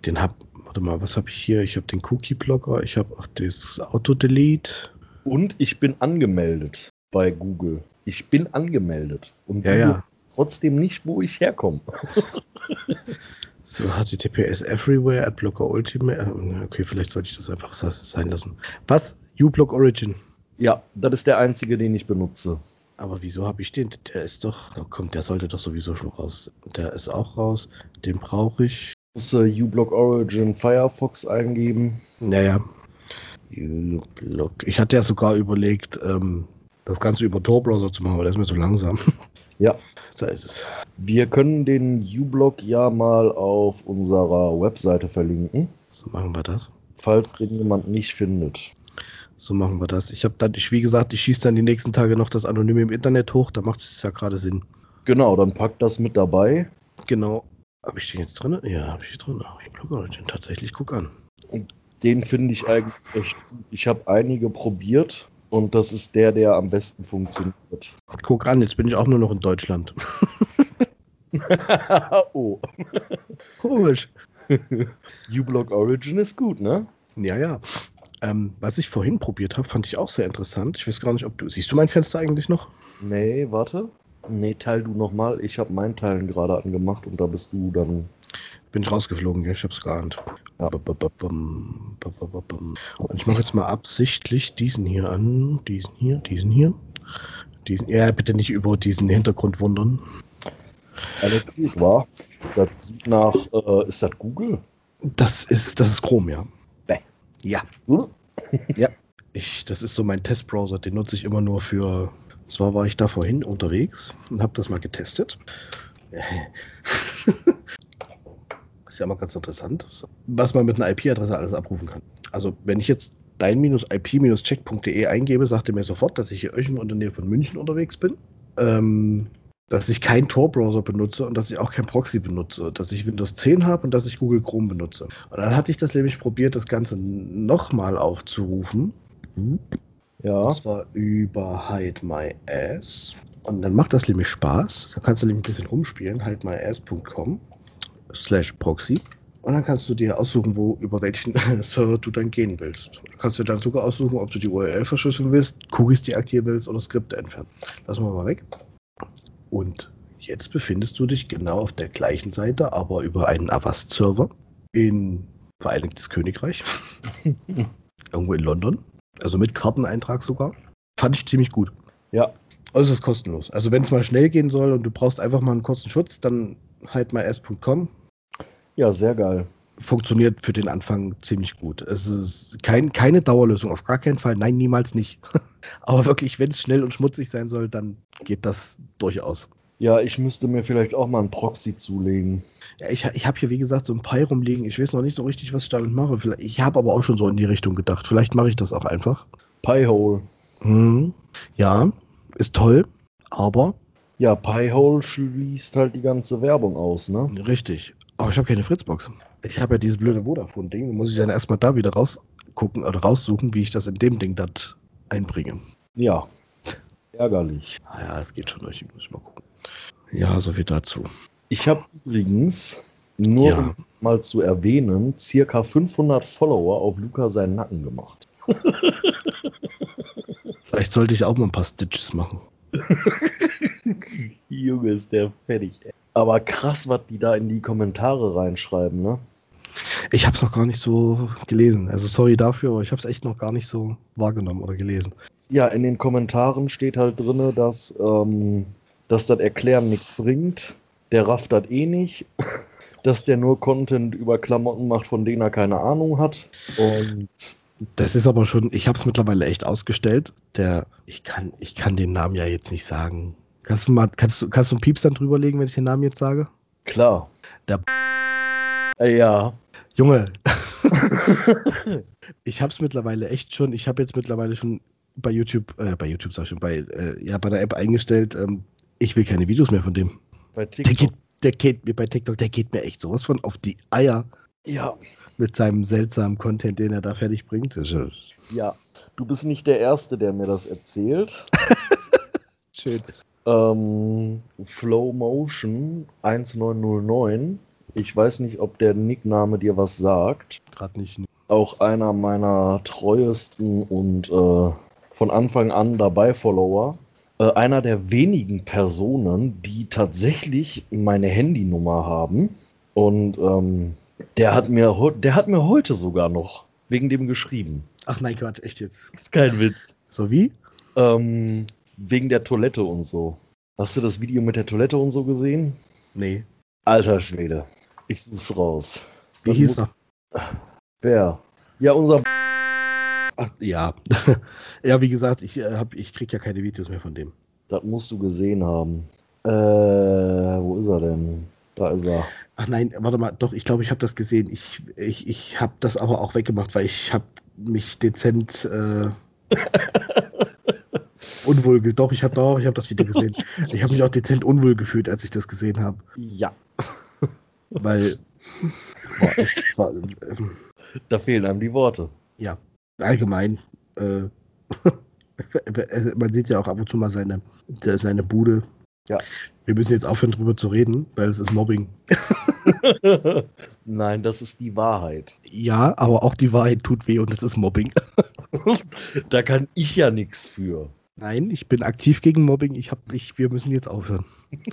Den hab. Warte mal, was habe ich hier? Ich habe den Cookie-Blocker, ich habe auch das Auto-Delete. Und ich bin angemeldet bei Google. Ich bin angemeldet. Und Ja, Google ja. trotzdem nicht, wo ich herkomme. So, HTTPS Everywhere, Adblocker Ultimate. äh, Okay, vielleicht sollte ich das einfach sein lassen. Was? uBlock Origin. Ja, das ist der einzige, den ich benutze. Aber wieso habe ich den? Der ist doch. Oh, komm, der sollte doch sowieso schon raus. Der ist auch raus. Den brauche ich. Muss äh, uBlock Origin Firefox eingeben. Naja. uBlock. Ich hatte ja sogar überlegt, ähm, das Ganze über Tor-Browser zu machen, aber der ist mir zu langsam. Ja. Da ist es. Wir können den uBlock ja mal auf unserer Webseite verlinken, So machen wir das. falls den jemand nicht findet. So machen wir das. Ich habe dann, ich, wie gesagt, ich schieße dann die nächsten Tage noch das Anonyme im Internet hoch. Da macht es ja gerade Sinn. Genau, dann packt das mit dabei. Genau. Habe ich den jetzt drin? Ja, habe ich drin. Ich glaube, den tatsächlich. Guck an. Den finde ich eigentlich echt gut. Ich habe einige probiert. Und das ist der, der am besten funktioniert. Guck an, jetzt bin ich auch nur noch in Deutschland. oh. Komisch. uBlock Origin ist gut, ne? Ja, ja. Ähm, was ich vorhin probiert habe, fand ich auch sehr interessant. Ich weiß gar nicht, ob du. Siehst du mein Fenster eigentlich noch? Nee, warte. Nee, teil du nochmal. Ich habe mein Teilen gerade angemacht und da bist du dann. Bin ich rausgeflogen, ja, ich hab's geahnt. Und ich mache jetzt mal absichtlich diesen hier an, diesen hier, diesen hier. Diesen, ja, bitte nicht über diesen Hintergrund wundern. Alles gut, war. Das sieht nach. Äh, ist das Google? Das ist, das ist Chrome, ja. Bäh. Ja. Hm? ja. Ich, das ist so mein Testbrowser, den nutze ich immer nur für. Und zwar war ich da vorhin unterwegs und habe das mal getestet. ja mal ganz interessant, was man mit einer IP-Adresse alles abrufen kann. Also, wenn ich jetzt dein-ip-check.de eingebe, sagt er mir sofort, dass ich hier irgendwo in der Nähe von München unterwegs bin. Ähm, dass ich keinen Tor-Browser benutze und dass ich auch kein Proxy benutze, dass ich Windows 10 habe und dass ich Google Chrome benutze. Und dann hatte ich das nämlich probiert, das Ganze nochmal aufzurufen. Ja. Das war über Hide My Ass. Und dann macht das nämlich Spaß. Da kannst du nämlich ein bisschen rumspielen. hidemyass.com slash proxy. Und dann kannst du dir aussuchen, wo, über welchen Server du dann gehen willst. Du kannst dir dann sogar aussuchen, ob du die URL verschlüsseln willst, Cookies deaktivieren willst oder Skripte entfernen. Lassen wir mal weg. Und jetzt befindest du dich genau auf der gleichen Seite, aber über einen Avast-Server in Vereinigtes Königreich. Irgendwo in London. Also mit Karteneintrag sogar. Fand ich ziemlich gut. Ja. Also es ist kostenlos. Also wenn es mal schnell gehen soll und du brauchst einfach mal einen kurzen Schutz, dann halt mal s.com. Ja, sehr geil. Funktioniert für den Anfang ziemlich gut. Es ist kein, keine Dauerlösung, auf gar keinen Fall. Nein, niemals nicht. Aber wirklich, wenn es schnell und schmutzig sein soll, dann geht das durchaus. Ja, ich müsste mir vielleicht auch mal einen Proxy zulegen. Ja, ich, ich habe hier, wie gesagt, so ein Pi rumliegen. Ich weiß noch nicht so richtig, was ich damit mache. Vielleicht, ich habe aber auch schon so in die Richtung gedacht. Vielleicht mache ich das auch einfach. Pi-Hole. Hm, ja, ist toll, aber Ja, Pi-Hole schließt halt die ganze Werbung aus, ne? richtig. Aber ich habe keine Fritzbox. Ich habe ja dieses blöde Vodafone-Ding. Da muss ich dann erstmal da wieder rausgucken oder raussuchen, wie ich das in dem Ding dann einbringe. Ja. Ärgerlich. Naja, es geht schon durch. Muss ich mal gucken. Ja, so viel dazu. Ich habe übrigens, nur Ja. um mal zu erwähnen, circa 500 Follower auf Luca seinen Nacken gemacht. Vielleicht sollte ich auch mal ein paar Stitches machen. Junge, ist der fertig. Ey. Aber krass, was die da in die Kommentare reinschreiben, ne? Ich habe es noch gar nicht so gelesen. Also sorry dafür, aber ich habe es echt noch gar nicht so wahrgenommen oder gelesen. Ja, in den Kommentaren steht halt drinne, dass, ähm, dass das Erklären nichts bringt. Der rafft das eh nicht. dass der nur Content über Klamotten macht, von denen er keine Ahnung hat. Und Das ist aber schon, ich habe es mittlerweile echt ausgestellt. Der, ich kann, ich kann den Namen ja jetzt nicht sagen. Kannst du mal, kannst du, kannst du einen Pieps dann drüberlegen, wenn ich den Namen jetzt sage? klar. Der Äh, ja. Junge, ich habe es mittlerweile echt schon, ich habe jetzt mittlerweile schon bei YouTube, äh, bei YouTube sag ich schon, bei, äh, ja, bei der App eingestellt, ähm, ich will keine Videos mehr von dem. Bei Der TikTok. geht, der geht mir bei TikTok, der geht mir echt sowas von auf die Eier Ja. mit seinem seltsamen Content, den er da fertig bringt. Ja. Du bist nicht der Erste, der mir das erzählt. schön. Ähm, Flow Motion 1909. Ich weiß nicht, ob der Nickname dir was sagt. Gerade nicht. Auch einer meiner treuesten und äh, von Anfang an dabei Follower. Äh, einer der wenigen Personen, die tatsächlich meine Handynummer haben. Und ähm, der hat mir der hat mir heute sogar noch wegen dem geschrieben. Ach nein, Quatsch, echt jetzt. Ist kein Witz. So wie? Ähm, wegen der Toilette und so. Hast du das Video mit der Toilette und so gesehen? Nee. Alter Schwede. Ich such's raus. Wie Das hieß muss- er? Wer? Ja, unser. Ach, ja. ja, wie gesagt, ich, äh, hab, ich krieg ja keine Videos mehr von dem. Das musst du gesehen haben. Äh, wo ist er denn? Da ist er. Ach nein, warte mal, doch, ich glaube, ich habe das gesehen. Ich, ich, ich habe das aber auch weggemacht, weil ich habe mich dezent äh, unwohl Doch, ich habe doch, ich habe das Video gesehen. Ich habe mich auch dezent unwohl gefühlt, als ich das gesehen habe, Ja. weil war echt, war, ähm, Da fehlen einem die Worte. ja, allgemein, äh, Man sieht ja auch ab und zu mal seine, seine Bude. Ja. Wir müssen jetzt aufhören, drüber zu reden, weil es ist Mobbing. Nein, das ist die Wahrheit. Ja, aber auch die Wahrheit tut weh und es ist Mobbing. da kann ich ja nichts für. Nein, ich bin aktiv gegen Mobbing. Ich hab nicht, wir müssen jetzt aufhören.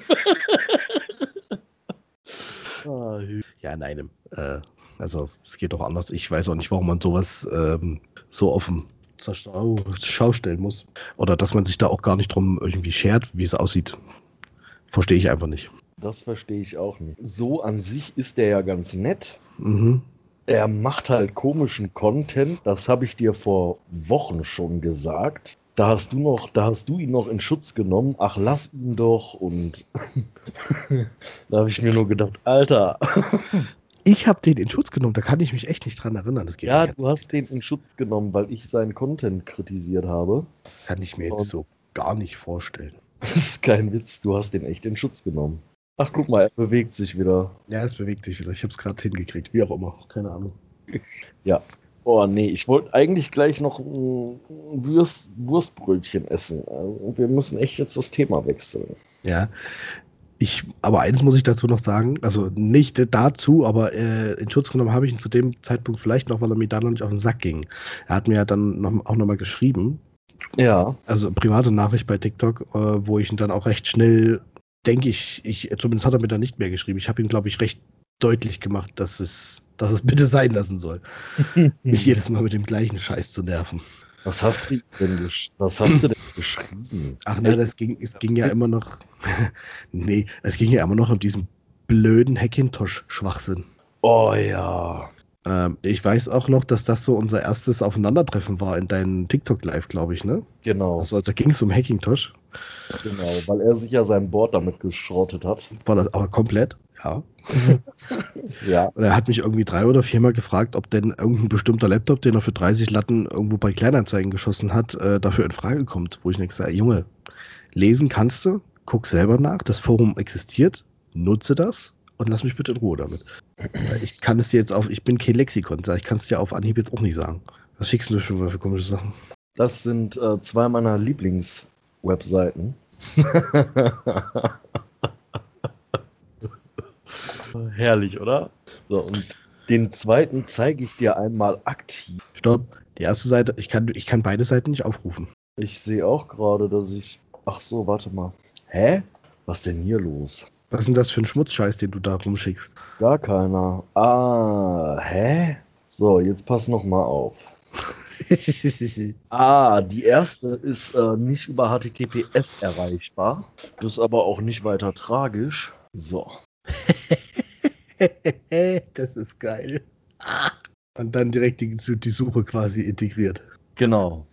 Ah, ja, nein. Äh, also es geht doch anders. Ich weiß auch nicht, warum man sowas ähm, so offen zur Schau, Schau stellen muss. Oder dass man sich da auch gar nicht drum irgendwie schert, wie es aussieht. Verstehe ich einfach nicht. Das verstehe ich auch nicht. So an sich ist der ja ganz nett. Mhm. Er macht halt komischen Content. Das habe ich dir vor Wochen schon gesagt da hast du noch, da hast du ihn noch in Schutz genommen. Ach, lass ihn doch. Und da habe ich mir nur gedacht, Alter. Ich habe den in Schutz genommen, da kann ich mich echt nicht dran erinnern. Das ja, du hast den in Schutz genommen, weil ich seinen Content kritisiert habe. Das kann ich mir jetzt Und so gar nicht vorstellen. Das ist kein Witz, du hast den echt in Schutz genommen. Ach, guck mal, er bewegt sich wieder. Ja, es bewegt sich wieder. Ich habe es gerade hingekriegt, wie auch immer. Keine Ahnung. Ja, Oh nee, ich wollte eigentlich gleich noch ein Wurst, Wurstbrötchen essen. Also wir müssen echt jetzt das Thema wechseln. Ja. Ich, aber eines muss ich dazu noch sagen, also nicht dazu, aber äh, in Schutz genommen habe ich ihn zu dem Zeitpunkt vielleicht noch, weil er mir da noch nicht auf den Sack ging. Er hat mir ja dann noch, auch nochmal geschrieben. Ja. Also private Nachricht bei TikTok, äh, wo ich ihn dann auch recht schnell, denke ich, ich, zumindest hat er mir dann nicht mehr geschrieben. Ich habe ihm, glaube ich, recht deutlich gemacht, dass es dass es bitte sein lassen soll. Mich jedes Mal mit dem gleichen Scheiß zu nerven. Was hast du denn, was hast du denn geschrieben? Ach nein, das ging, es ging ja immer noch. nee, es ging ja immer noch um diesen blöden Hackintosh-Schwachsinn. Oh ja. Ähm, ich weiß auch noch, dass das so unser erstes Aufeinandertreffen war in deinem TikTok-Live, glaube ich, ne? Genau. Also, da ging es um Hackintosh. Genau, weil er sich ja sein Board damit geschrottet hat. War das aber komplett? Ja. ja. Und er hat mich irgendwie drei oder viermal gefragt, ob denn irgendein bestimmter Laptop, den er für 30 Latten irgendwo bei Kleinanzeigen geschossen hat, äh, dafür in Frage kommt. Wo ich nicht sage, Junge, lesen kannst du, guck selber nach, das Forum existiert, nutze das und lass mich bitte in Ruhe damit. Ich kann es dir jetzt auf, ich bin kein Lexikon, ich kann es dir auf Anhieb jetzt auch nicht sagen. Was schickst du schon für komische Sachen? Das sind äh, zwei meiner Lieblingswebseiten. Herrlich, oder? So, und den zweiten zeige ich dir einmal aktiv. Stopp, die erste Seite, ich kann, ich kann beide Seiten nicht aufrufen. Ich sehe auch gerade, dass ich. Ach so, warte mal. Hä? Was denn hier los? Was ist denn das für ein Schmutzscheiß, den du da rumschickst? Gar keiner. Ah, hä? So, jetzt pass noch mal auf. ah, die erste ist äh, nicht über HTTPS erreichbar. Das ist aber auch nicht weiter tragisch. So. das ist geil. Und dann direkt die, die Suche quasi integriert. Genau.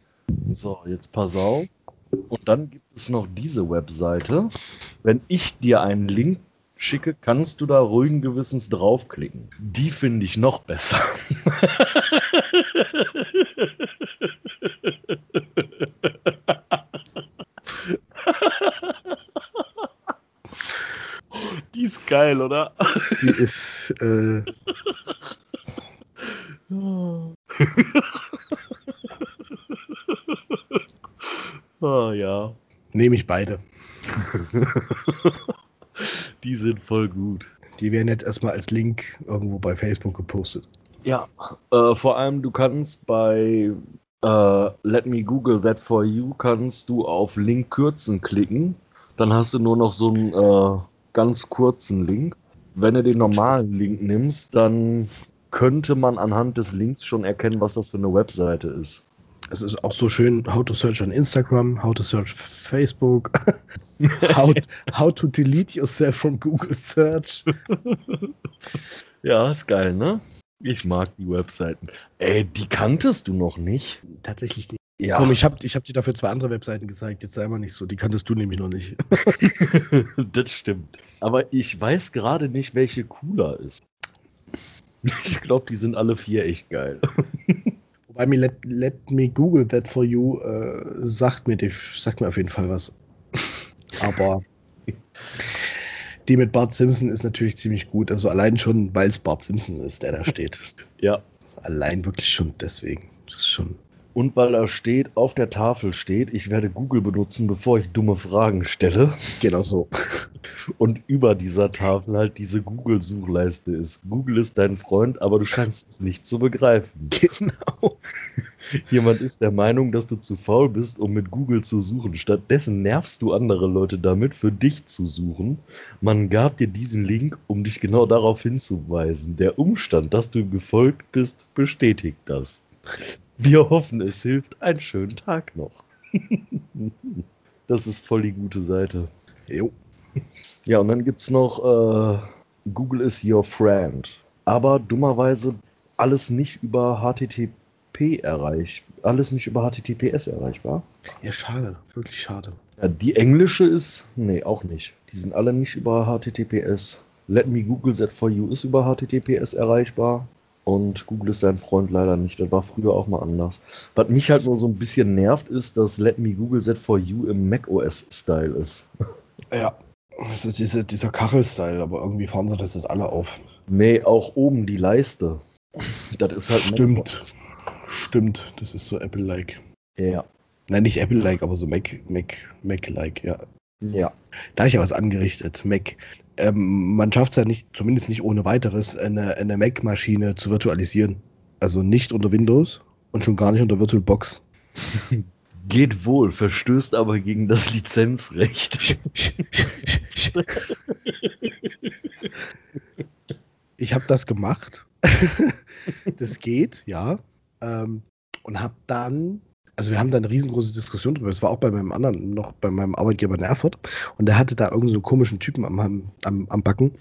So, jetzt pass auf. Und dann gibt es noch diese Webseite. Wenn ich dir einen Link schicke, kannst du da ruhigen Gewissens draufklicken. Die finde ich noch besser. geil, oder? Die ist. Äh... oh ja. Nehme ich beide. Die sind voll gut. Die werden jetzt erstmal als Link irgendwo bei Facebook gepostet. Ja, äh, vor allem du kannst bei äh, Let Me Google That For You kannst du auf Link kürzen klicken. Dann hast du nur noch so einen äh, ganz kurzen Link. Wenn du den normalen Link nimmst, dann könnte man anhand des Links schon erkennen, was das für eine Webseite ist. Es ist auch so schön, how to search on Instagram, how to search Facebook, how, how to delete yourself from Google Search. ja, ist geil, ne? Ich mag die Webseiten. Ey, die kanntest du noch nicht? Tatsächlich nicht. Ja. Komm, ich habe ich hab dir dafür zwei andere Webseiten gezeigt, jetzt sei mal nicht so, die kanntest du nämlich noch nicht. das stimmt. Aber ich weiß gerade nicht, welche cooler ist. Ich glaube, die sind alle vier echt geil. Wobei mir let, let, Me Google That For You äh, sagt, mir, sagt mir auf jeden Fall was. Aber die mit Bart Simpson ist natürlich ziemlich gut. Also allein schon, weil es Bart Simpson ist, der da steht. ja. Allein wirklich schon deswegen. Das ist schon. Und weil da steht, auf der Tafel steht, ich werde Google benutzen, bevor ich dumme Fragen stelle. Genau so. Und über dieser Tafel halt diese Google-Suchleiste ist. Google ist dein Freund, aber du scheinst es nicht zu begreifen. Genau. Jemand ist der Meinung, dass du zu faul bist, um mit Google zu suchen. Stattdessen nervst du andere Leute damit, für dich zu suchen. Man gab dir diesen Link, um dich genau darauf hinzuweisen. Der Umstand, dass du ihm gefolgt bist, bestätigt das. Wir hoffen, es hilft. Einen schönen Tag noch. das ist voll die gute Seite. Jo. Ja, und dann gibt es noch äh, Google is your friend. Aber dummerweise alles nicht über HTTP erreicht. Alles nicht über HTTPS erreichbar. Ja, schade. Wirklich schade. Ja, die englische ist, nee, auch nicht. Die sind alle nicht über HTTPS. Let me Google that for you ist über HTTPS erreichbar. Und Google ist dein Freund leider nicht. Das war früher auch mal anders. Was mich halt nur so ein bisschen nervt, ist, dass Let me Google that for you im macOS-Style ist. Ja. Das ist diese, dieser Kachel-Style, aber irgendwie fahren sie das jetzt alle auf. Nee, auch oben die Leiste. Das ist halt Stimmt. macOS. Stimmt, das ist so Apple-like. Ja. Nein, nicht Apple-like, aber so Mac, Mac, Mac-like, ja. Ja. Da habe ich ja was angerichtet, Mac. Ähm, man schafft es ja nicht, zumindest nicht ohne weiteres, eine, eine Mac-Maschine zu virtualisieren. Also nicht unter Windows und schon gar nicht unter VirtualBox. Geht wohl, verstößt aber gegen das Lizenzrecht. Ich habe das gemacht. das geht, ja. Ähm, und habe dann, also wir haben da eine riesengroße Diskussion drüber. Das war auch bei meinem anderen, noch bei meinem Arbeitgeber in Erfurt. Und der hatte da irgendeinen so komischen Typen am, am, am Backen,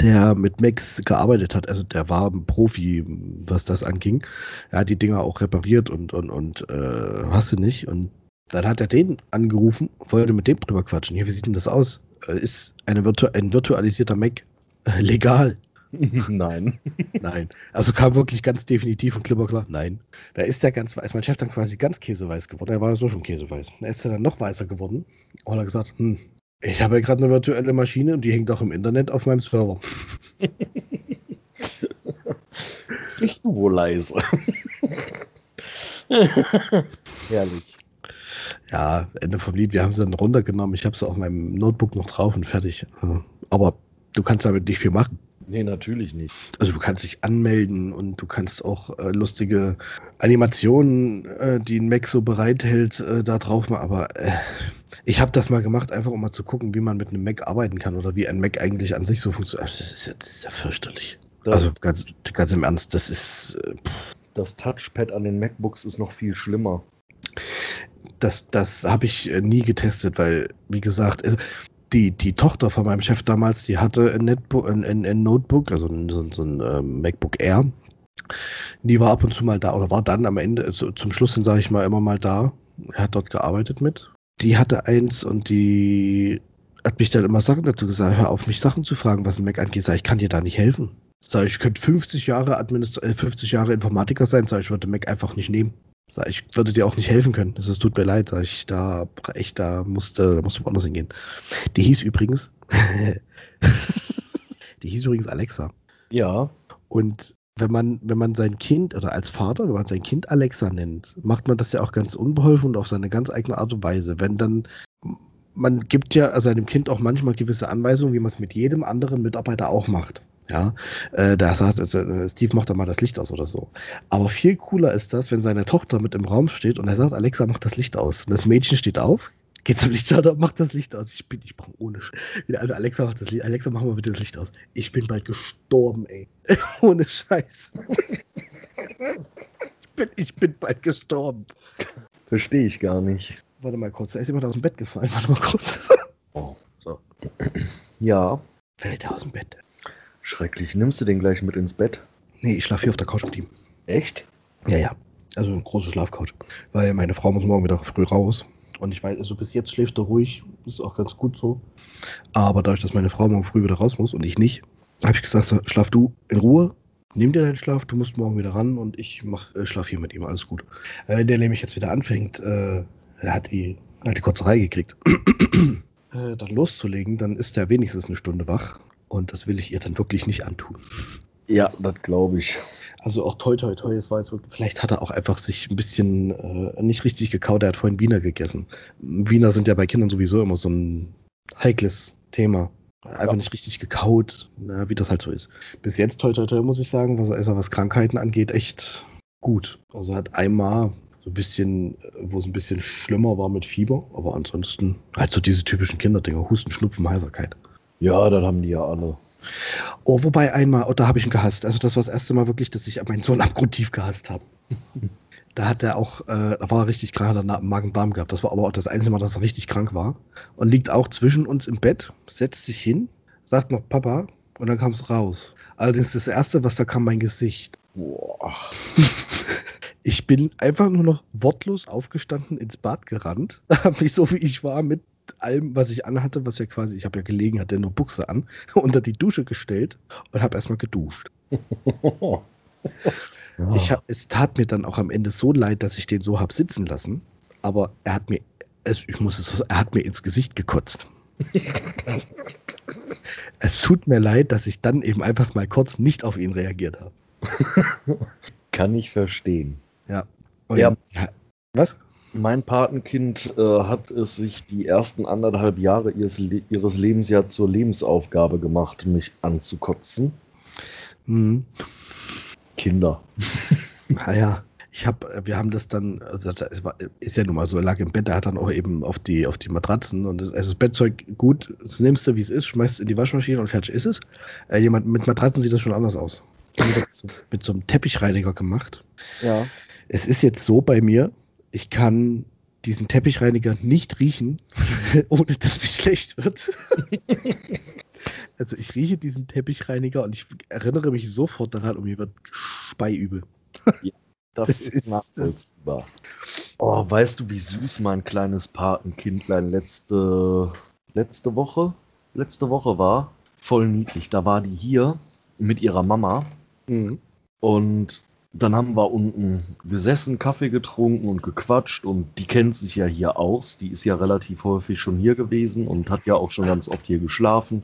der mit Macs gearbeitet hat. Also der war ein Profi, was das anging. Er hat die Dinger auch repariert und, und, und äh, hast du nicht. Und dann hat er den angerufen, wollte mit dem drüber quatschen. Hier, wie sieht denn das aus? Äh, Ist eine virtu ein virtualisierter Mac äh, legal? Nein. Nein. Also kam wirklich ganz definitiv und klipp und klar, nein. Da ist der ganz, ist mein Chef dann quasi ganz käseweiß geworden. Er war ja so schon käseweiß. Da ist er dann noch weißer geworden und hat gesagt, hm, ich habe ja gerade eine virtuelle Maschine und die hängt auch im Internet auf meinem Server. Bist du wohl leise? Herrlich. Ja, Ende vom Lied. Wir haben sie dann runtergenommen. Ich habe sie auf meinem Notebook noch drauf und fertig. Aber du kannst damit nicht viel machen. Nee, natürlich nicht. Also du kannst dich anmelden und du kannst auch äh, lustige Animationen, äh, die ein Mac so bereithält, äh, da drauf machen. Aber äh, ich habe das mal gemacht, einfach um mal zu gucken, wie man mit einem Mac arbeiten kann oder wie ein Mac eigentlich an sich so funktioniert. Also, das, ist ja, das ist ja fürchterlich. Das, Also ganz, ganz im Ernst, das ist, äh, das Touchpad an den MacBooks ist noch viel schlimmer. das, das habe ich äh, nie getestet, weil, wie gesagt, also die, die Tochter von meinem Chef damals, die hatte ein, Netbook, ein, ein, ein Notebook, also so, ein- so ein ähm, MacBook Air. Die war ab und zu mal da oder war dann am Ende, also zum Schluss hin, sage ich mal, immer mal da. Er hat dort gearbeitet mit. Die hatte eins und die hat mich dann immer Sachen dazu gesagt, hör auf, mich Sachen zu fragen, was ein Mac angeht. Sag ich, kann dir da nicht helfen. Sag ich, ich könnte 50 Jahre Administ äh, 50 Jahre Informatiker sein, sag ich, würde Mac einfach nicht nehmen. Sag ich, würde dir auch nicht helfen können. Ist, tut mir leid, sag ich, da echt, da musste, da musste woanders hingehen. Die hieß übrigens, die hieß übrigens Alexa. Ja. Und wenn man, wenn man sein Kind, oder als Vater, wenn man sein Kind Alexa nennt, macht man das ja auch ganz unbeholfen und auf seine ganz eigene Art und Weise. Wenn dann, man gibt ja seinem Kind auch manchmal gewisse Anweisungen, wie man es mit jedem anderen Mitarbeiter auch macht. Ja, äh, da sagt äh, Steve macht da mal das Licht aus oder so. Aber viel cooler ist das, wenn seine Tochter mit im Raum steht und er sagt, Alexa, mach das Licht aus. Und das Mädchen steht auf, geht zum Lichtschalter und macht das Licht aus. Ich bin, ich brauche ohne Sch Alexa macht das Licht. Alexa, mach mal bitte das Licht aus. Ich bin bald gestorben, ey. ohne Scheiß. ich, bin, ich bin bald gestorben. Verstehe ich gar nicht. Warte mal kurz, da ist jemand aus dem Bett gefallen. Warte mal kurz. Oh. So. Ja. Fällt er aus dem Bett? Schrecklich. Nimmst du den gleich mit ins Bett? Nee, ich schlafe hier auf der Couch mit ihm. Echt? Ja, ja. Also eine große Schlafcouch. Weil meine Frau muss morgen wieder früh raus. Und ich weiß, also bis jetzt schläft er ruhig. Ist auch ganz gut so. Aber dadurch, dass meine Frau morgen früh wieder raus muss und ich nicht, habe ich gesagt, so, schlaf du in Ruhe. Nimm dir deinen Schlaf, du musst morgen wieder ran und ich mach, äh, schlaf hier mit ihm, alles gut. Äh, der nämlich jetzt wieder anfängt, äh, er hat die, hat die Kotzerei gekriegt, äh, dann loszulegen, dann ist er wenigstens eine Stunde wach. Und das will ich ihr dann wirklich nicht antun. Ja, das glaube ich. Also auch toi toi toi, es war jetzt wirklich, vielleicht hat er auch einfach sich ein bisschen äh, nicht richtig gekaut, er hat vorhin Wiener gegessen. Wiener sind ja bei Kindern sowieso immer so ein heikles Thema. Einfach Ja. nicht richtig gekaut, na, wie das halt so ist. Bis jetzt toi toi toi muss ich sagen, was, also was Krankheiten angeht, echt gut. Also er hat einmal so ein bisschen, äh, wo es ein bisschen schlimmer war mit Fieber, aber ansonsten halt so diese typischen Kinderdinger, Husten, Schnupfen, Heiserkeit. Ja, das haben die ja alle. Oh, wobei einmal, oh, da habe ich ihn gehasst. Also das war das erste Mal wirklich, dass ich meinen Sohn abgrundtief gehasst habe. Da hat er auch, äh, da war er richtig krank, hat er einen Magen-Darm gehabt. Das war aber auch das einzige Mal, dass er richtig krank war. Und liegt auch zwischen uns im Bett, setzt sich hin, sagt noch Papa und dann kam es raus. Allerdings das erste, was da kam, mein Gesicht. Boah. Ich bin einfach nur noch wortlos aufgestanden, ins Bad gerannt, habe mich so wie ich war mit allem, was ich anhatte, was ja quasi, ich habe ja gelegen, hatte nur Buchse an, unter die Dusche gestellt und habe erstmal geduscht. Ich hab, es tat mir dann auch am Ende so leid, dass ich den so hab sitzen lassen. Aber er hat mir, es, ich muss es er hat mir ins Gesicht gekotzt. es tut mir leid, dass ich dann eben einfach mal kurz nicht auf ihn reagiert habe. Kann ich verstehen. Ja. Und Ja. ja. Was? Mein Patenkind äh, hat es sich die ersten anderthalb Jahre ihres, Le ihres Lebens ja zur Lebensaufgabe gemacht, mich anzukotzen. Hm. Kinder. Naja, ich habe, wir haben das dann, also das war, ist ja nun mal so, er lag im Bett, er hat dann auch eben auf die, auf die Matratzen und das, also das Bettzeug gut, das nimmst du, wie es ist, schmeißt es in die Waschmaschine und fertig ist es. Äh, jemand mit Matratzen sieht das schon anders aus. Mit so einem Teppichreiniger gemacht. Ja. Es ist jetzt so bei mir, ich kann diesen Teppichreiniger nicht riechen, ohne dass mir schlecht wird. also ich rieche diesen Teppichreiniger und ich erinnere mich sofort daran und mir wird speiübel. Das, Das ist, ist- nachvollziehbar. Oh, weißt du, wie süß mein kleines Patenkindlein letzte, letzte Woche, letzte Woche war? Voll niedlich. Da war die hier mit ihrer Mama Mhm. und dann haben wir unten gesessen, Kaffee getrunken und gequatscht und die kennt sich ja hier aus. Die ist ja relativ häufig schon hier gewesen und hat ja auch schon ganz oft hier geschlafen.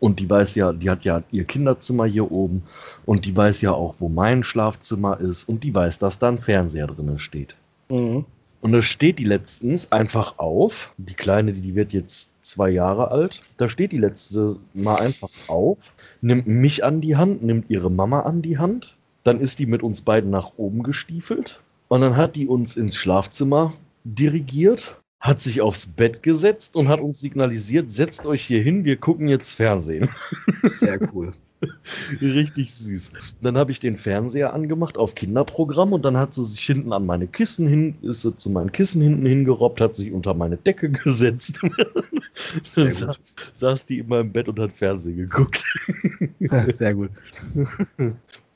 Und die weiß ja, die hat ja ihr Kinderzimmer hier oben und die weiß ja auch, wo mein Schlafzimmer ist und die weiß, dass da ein Fernseher drin steht. Mhm. Und da steht die letztens einfach auf. Die Kleine, die wird jetzt zwei Jahre alt. Da steht die letzte mal einfach auf, nimmt mich an die Hand, nimmt ihre Mama an die Hand. Dann ist die mit uns beiden nach oben gestiefelt. Und dann hat die uns ins Schlafzimmer dirigiert, hat sich aufs Bett gesetzt und hat uns signalisiert, setzt euch hier hin, wir gucken jetzt Fernsehen. Sehr cool. Richtig süß. Dann habe ich den Fernseher angemacht auf Kinderprogramm und dann hat sie sich hinten an meine Kissen hin, ist sie zu meinen Kissen hinten hingerobbt, hat sich unter meine Decke gesetzt. dann saß, saß die in meinem Bett und hat Fernsehen geguckt. Sehr gut.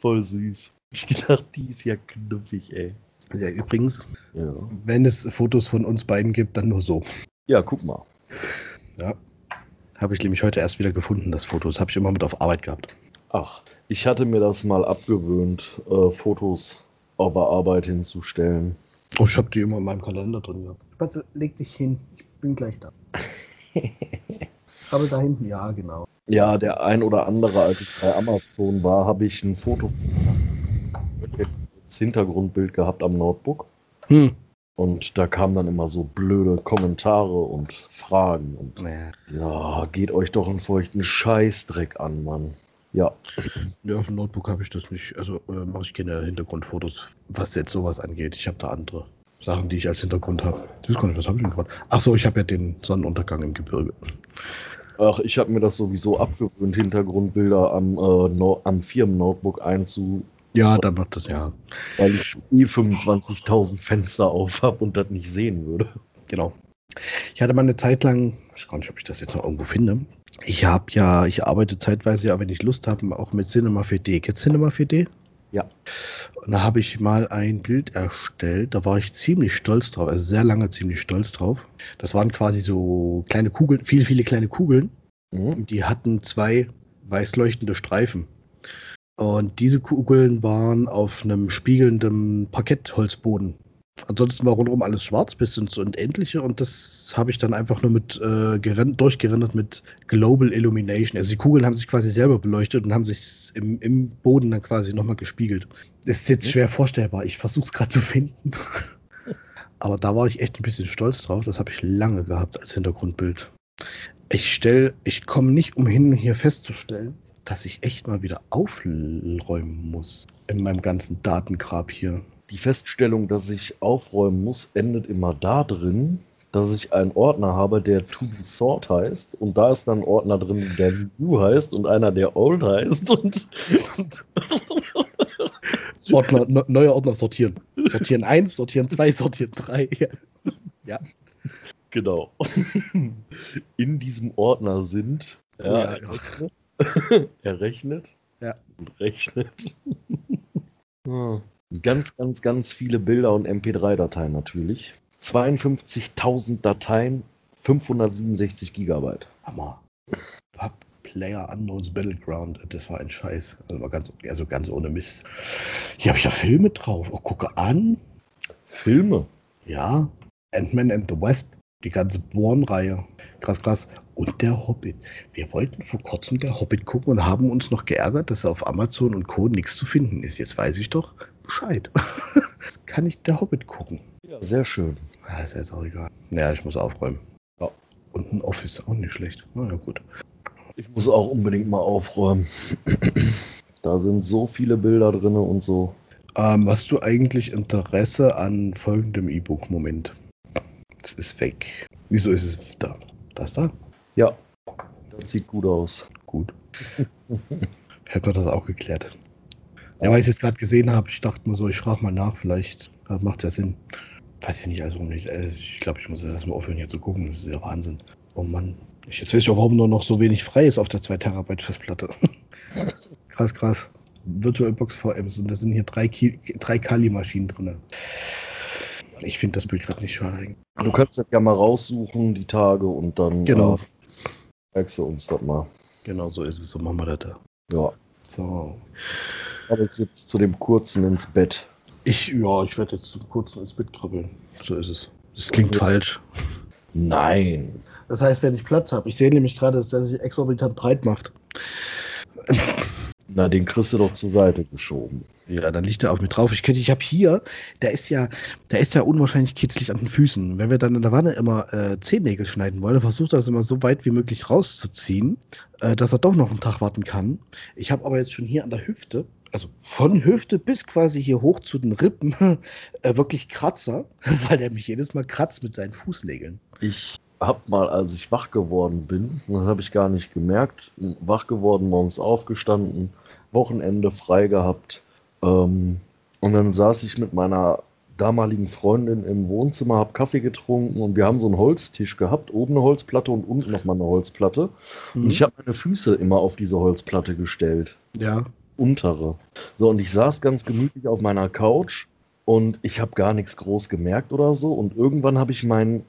Voll süß. Ich gedacht, die ist ja knuffig, ey. Ja, übrigens, Ja. wenn es Fotos von uns beiden gibt, dann nur so. ja, guck mal. Ja. Habe ich nämlich heute erst wieder gefunden, das Foto. Das habe ich immer mit auf Arbeit gehabt. Ach, ich hatte mir das mal abgewöhnt, äh, Fotos auf der Arbeit hinzustellen. Oh, ich habe die immer in meinem Kalender drin gehabt. Spatze, leg dich hin. Ich bin gleich da. Aber da hinten, ja, genau. Ja, der ein oder andere, als ich bei Amazon war, habe ich ein Foto als Hintergrundbild gehabt am Notebook. Hm. Und da kamen dann immer so blöde Kommentare und Fragen. Und Naja. ja, geht euch doch einen feuchten Scheißdreck an, Mann. Ja, Ja, auf dem Notebook habe ich das nicht. Also äh, mache ich keine Hintergrundfotos, was jetzt sowas angeht. Ich habe da andere Sachen, die ich als Hintergrund habe. Das gar nicht, was habe ich denn gerade? Ach so, ich habe ja den Sonnenuntergang im Gebirge. Ach, ich habe mir das sowieso abgewöhnt, Hintergrundbilder am, äh, no am Firmen-Notebook einzu, Ja, dann macht das ja. weil ich eh 25.000 Fenster auf habe und das nicht sehen würde. Genau. Ich hatte mal eine Zeit lang, ich weiß gar nicht, ob ich das jetzt noch irgendwo finde. Ich habe ja, ich arbeite zeitweise ja, wenn ich Lust habe, auch mit Cinema 4D. Kennst du Cinema 4D? Ja. Und da habe ich mal ein Bild erstellt, da war ich ziemlich stolz drauf, also sehr lange ziemlich stolz drauf. Das waren quasi so kleine Kugeln, viele, viele kleine Kugeln. Mhm. Die hatten zwei weiß leuchtende Streifen. Und diese Kugeln waren auf einem spiegelnden Parkettholzboden Ansonsten war rundherum alles schwarz bis ins Unendliche und das habe ich dann einfach nur mit äh, durchgerendert mit Global Illumination. Also die Kugeln haben sich quasi selber beleuchtet und haben sich im, im Boden dann quasi nochmal gespiegelt. Das ist jetzt schwer vorstellbar. Ich versuche es gerade zu finden. Aber da war ich echt ein bisschen stolz drauf. Das habe ich lange gehabt als Hintergrundbild. Ich stelle, ich komme nicht umhin, hier festzustellen, dass ich echt mal wieder aufräumen muss in meinem ganzen Datengrab hier. Die Feststellung, dass ich aufräumen muss, endet immer da drin, dass ich einen Ordner habe, der To Be Sort heißt und da ist dann ein Ordner drin, der New heißt und einer, der Old heißt und, und Ordner, ne, neuer Ordner sortieren. Sortieren 1, sortieren 2, sortieren 3. Ja. Genau. In diesem Ordner sind ja, ja, er rechnet. Ja. Und rechnet. Ganz, ganz, ganz viele Bilder und MP3-Dateien natürlich. 52.000 Dateien, 567 Gigabyte. Hammer. Pub Player Unknowns Battleground, das war ein Scheiß. Also, ganz, also ganz ohne Mist. Hier habe ich ja Filme drauf. Oh, gucke an. Filme? Ja. Ant-Man and the Wasp. Die ganze Born-Reihe. Krass, krass. Und der Hobbit. Wir wollten vor kurzem der Hobbit gucken und haben uns noch geärgert, dass auf Amazon und Co. nichts zu finden ist. Jetzt weiß ich doch Bescheid. Jetzt kann ich der Hobbit gucken. Ja, sehr schön. Ja, ist jetzt auch egal. Naja, ich muss aufräumen. Ja. Und ein Office auch nicht schlecht. Na ja, gut. Ich muss auch unbedingt mal aufräumen. da sind so viele Bilder drin und so. Ähm, hast du eigentlich Interesse an folgendem E-Book? Es ist weg. Wieso ist es da? Das da? Ja, das sieht gut aus. Gut. Hätten wir das auch geklärt. Ja, weil ich es jetzt gerade gesehen habe, ich dachte mir so, ich frage mal nach, vielleicht das macht ja Sinn. Weiß ich nicht, also nicht. Äh, ich glaube, ich muss erstmal aufhören, hier zu gucken. Das ist ja Wahnsinn. Oh Mann. Ich, jetzt weiß ich auch, warum nur noch so wenig frei ist auf der 2 Terabyte Festplatte. krass, krass. VirtualBox VMs und da sind hier drei, drei Kali-Maschinen drin. Ich finde das Bild gerade nicht schade. Du kannst das ja mal raussuchen, die Tage, und dann genau. äh, zeigst du uns das mal. Genau so ist es, so machen wir das da. Ja. So. Aber jetzt, jetzt zu dem kurzen ins Bett. Ich, ja, ich werde jetzt zum kurzen ins Bett krabbeln. So ist es. Das klingt okay. falsch. Nein. Das heißt, wenn ich Platz habe. Ich sehe nämlich gerade, dass der sich exorbitant breit macht. Na, den kriegst du doch zur Seite geschoben. Ja, dann liegt er auf mir drauf. Ich, ich habe hier, der ist ja, der ist ja unwahrscheinlich kitzlig an den Füßen. Wenn wir dann in der Wanne immer äh, Zehennägel schneiden wollen, versucht er das immer so weit wie möglich rauszuziehen, äh, dass er doch noch einen Tag warten kann. Ich habe aber jetzt schon hier an der Hüfte, also von Hüfte bis quasi hier hoch zu den Rippen, äh, wirklich Kratzer, weil der mich jedes Mal kratzt mit seinen Fußnägeln. Ich habe mal, als ich wach geworden bin, das habe ich gar nicht gemerkt, wach geworden, morgens aufgestanden, Wochenende frei gehabt. Ähm, und dann saß ich mit meiner damaligen Freundin im Wohnzimmer, habe Kaffee getrunken und wir haben so einen Holztisch gehabt, oben eine Holzplatte und unten nochmal eine Holzplatte. Mhm. Und ich habe meine Füße immer auf diese Holzplatte gestellt. Ja. Untere. So, und ich saß ganz gemütlich auf meiner Couch und ich habe gar nichts groß gemerkt oder so. Und irgendwann habe ich meinen,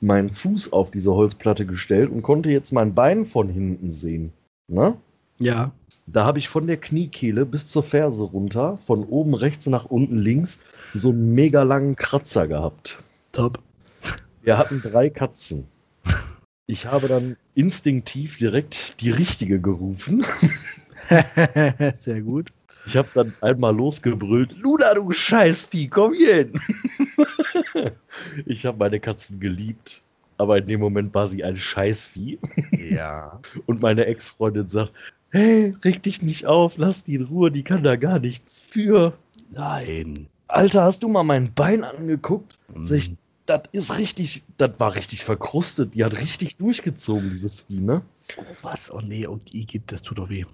meinen Fuß auf diese Holzplatte gestellt und konnte jetzt mein Bein von hinten sehen. Ne? Ja. Da habe ich von der Kniekehle bis zur Ferse runter, von oben rechts nach unten links, so einen mega langen Kratzer gehabt. Top. Wir hatten drei Katzen. Ich habe dann instinktiv direkt die richtige gerufen. Sehr gut. Ich habe dann einmal losgebrüllt, Luna, du Scheißvieh, komm hier hin. ich habe meine Katzen geliebt, aber in dem Moment war sie ein Scheißvieh. Ja. Und meine Ex-Freundin sagt, hey, reg dich nicht auf, lass die in Ruhe, die kann da gar nichts für. Nein. Alter, hast du mal mein Bein angeguckt? Mhm. Sag ich, das ist richtig, das war richtig verkrustet. Die hat richtig durchgezogen, dieses Vieh, ne? Oh, was? Oh nee, und Igitt, das tut doch weh.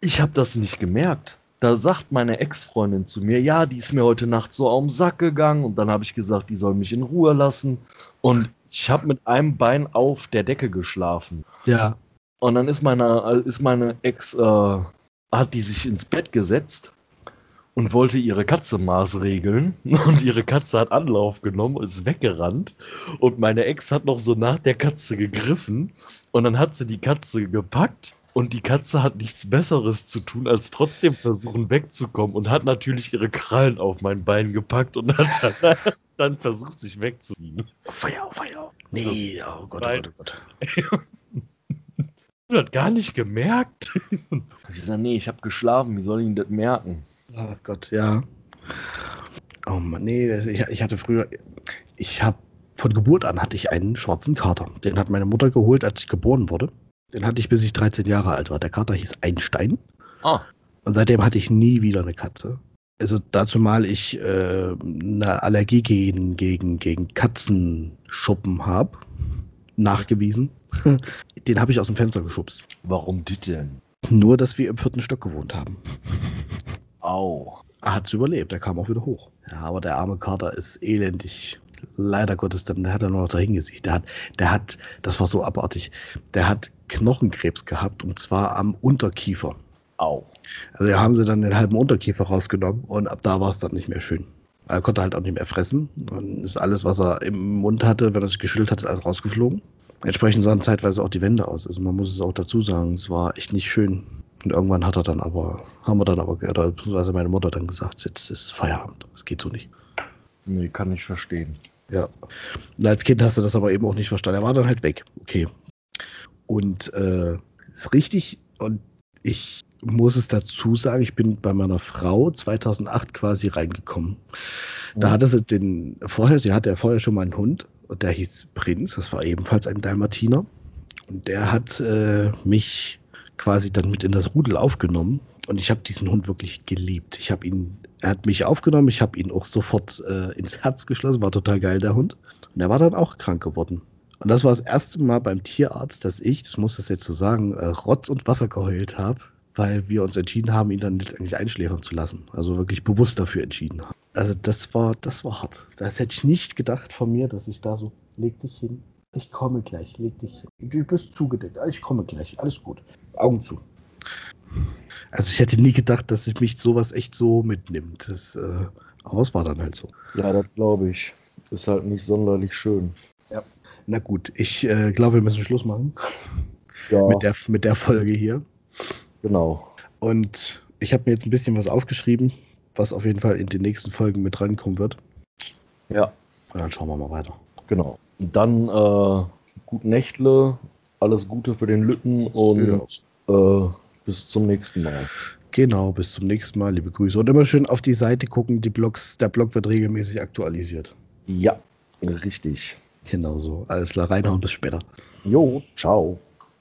Ich habe das nicht gemerkt. Da sagt meine Ex-Freundin zu mir, ja, die ist mir heute Nacht so den Sack gegangen und dann habe ich gesagt, die soll mich in Ruhe lassen und ich habe mit einem Bein auf der Decke geschlafen. Ja. Und dann ist meine, ist meine Ex, äh, hat die sich ins Bett gesetzt und wollte ihre Katze maßregeln. Und ihre Katze hat Anlauf genommen, ist weggerannt. Und meine Ex hat noch so nach der Katze gegriffen. Und dann hat sie die Katze gepackt Und die Katze hat nichts Besseres zu tun, als trotzdem versuchen wegzukommen und hat natürlich ihre Krallen auf mein Bein gepackt und hat dann, dann versucht, sich wegzuziehen. Feuer, Feuer. Nee, oh Gott, oh Nein. Gott, oh Gott. Du hat gar nicht gemerkt. Ich sag, nee, ich habe geschlafen, wie soll ich denn das merken? Oh Gott, ja. Oh Mann, nee, das, ich, ich hatte früher, ich habe von Geburt an hatte ich einen schwarzen Kater. Den hat meine Mutter geholt, als ich geboren wurde. Den hatte ich, bis ich 13 Jahre alt war. Der Kater hieß Einstein. Ah, Und seitdem hatte ich nie wieder eine Katze. Also dazu mal ich äh, eine Allergie gegen, gegen, gegen Katzenschuppen habe, nachgewiesen. Den habe ich aus dem Fenster geschubst. warum dit denn? Nur, dass wir im vierten Stock gewohnt haben. Au. Er hat es überlebt, er kam auch wieder hoch. Ja, aber der arme Kater ist elendig. Leider Gottes, dann der hat er nur noch dahin gesicht. Der hat, der hat, das war so abartig, der hat Knochenkrebs gehabt und zwar am Unterkiefer. Au. Also da haben sie dann den halben Unterkiefer rausgenommen und ab da war es dann nicht mehr schön. Er konnte halt auch nicht mehr fressen. Dann ist alles, was er im Mund hatte, wenn er sich geschüttelt hat, ist alles rausgeflogen. Entsprechend sahen zeitweise auch die Wände aus. Also man muss es auch dazu sagen, es war echt nicht schön. Und irgendwann hat er dann aber, haben wir dann aber, oder beziehungsweise meine Mutter dann gesagt, jetzt ist Feierabend. Es geht so nicht. Nee, kann ich verstehen. Ja. Und als Kind hast du das aber eben auch nicht verstanden. Er war dann halt weg. Okay. Und äh, ist richtig. Und ich muss es dazu sagen, ich bin bei meiner Frau 2008 quasi reingekommen. Da Mhm. hatte sie den, vorher, sie hatte ja vorher schon mal einen Hund. Und der hieß Prinz. Das war ebenfalls ein Dalmatiner. Und der hat äh, mich quasi dann mit in das Rudel aufgenommen. Und ich habe diesen Hund wirklich geliebt. Ich habe ihn, er hat mich aufgenommen, ich habe ihn auch sofort äh, ins Herz geschlossen, war total geil, der Hund. Und er war dann auch krank geworden. Und das war das erste Mal beim Tierarzt, dass ich, das muss das jetzt so sagen, äh, Rotz und Wasser geheult habe, weil wir uns entschieden haben, ihn dann letztendlich einschläfern zu lassen. Also wirklich bewusst dafür entschieden haben. Also das war, das war hart. Das hätte ich nicht gedacht von mir, dass ich da so, leg dich hin, ich komme gleich, leg dich hin. Du bist zugedeckt, ich komme gleich, alles gut. Augen zu. Also ich hätte nie gedacht, dass ich mich sowas echt so mitnimmt. Das, äh, aber es war dann halt so. Ja, das glaube ich. Ist halt nicht sonderlich schön. Na gut, ich äh, glaube, wir müssen Schluss machen Ja, mit, der, mit der Folge hier. Genau. Und ich habe mir jetzt ein bisschen was aufgeschrieben, was auf jeden Fall in den nächsten Folgen mit reinkommen wird. Ja, Und dann schauen wir mal weiter. genau. Und dann äh, gut Nächtle, alles Gute für den Lütten und äh, bis zum nächsten Mal. Genau, bis zum nächsten Mal. Liebe Grüße. Und immer schön auf die Seite gucken. Die Blogs, der Blog wird regelmäßig aktualisiert. Ja, richtig. Genau so. Alles klar, reinhauen. Bis später. Jo, ciao.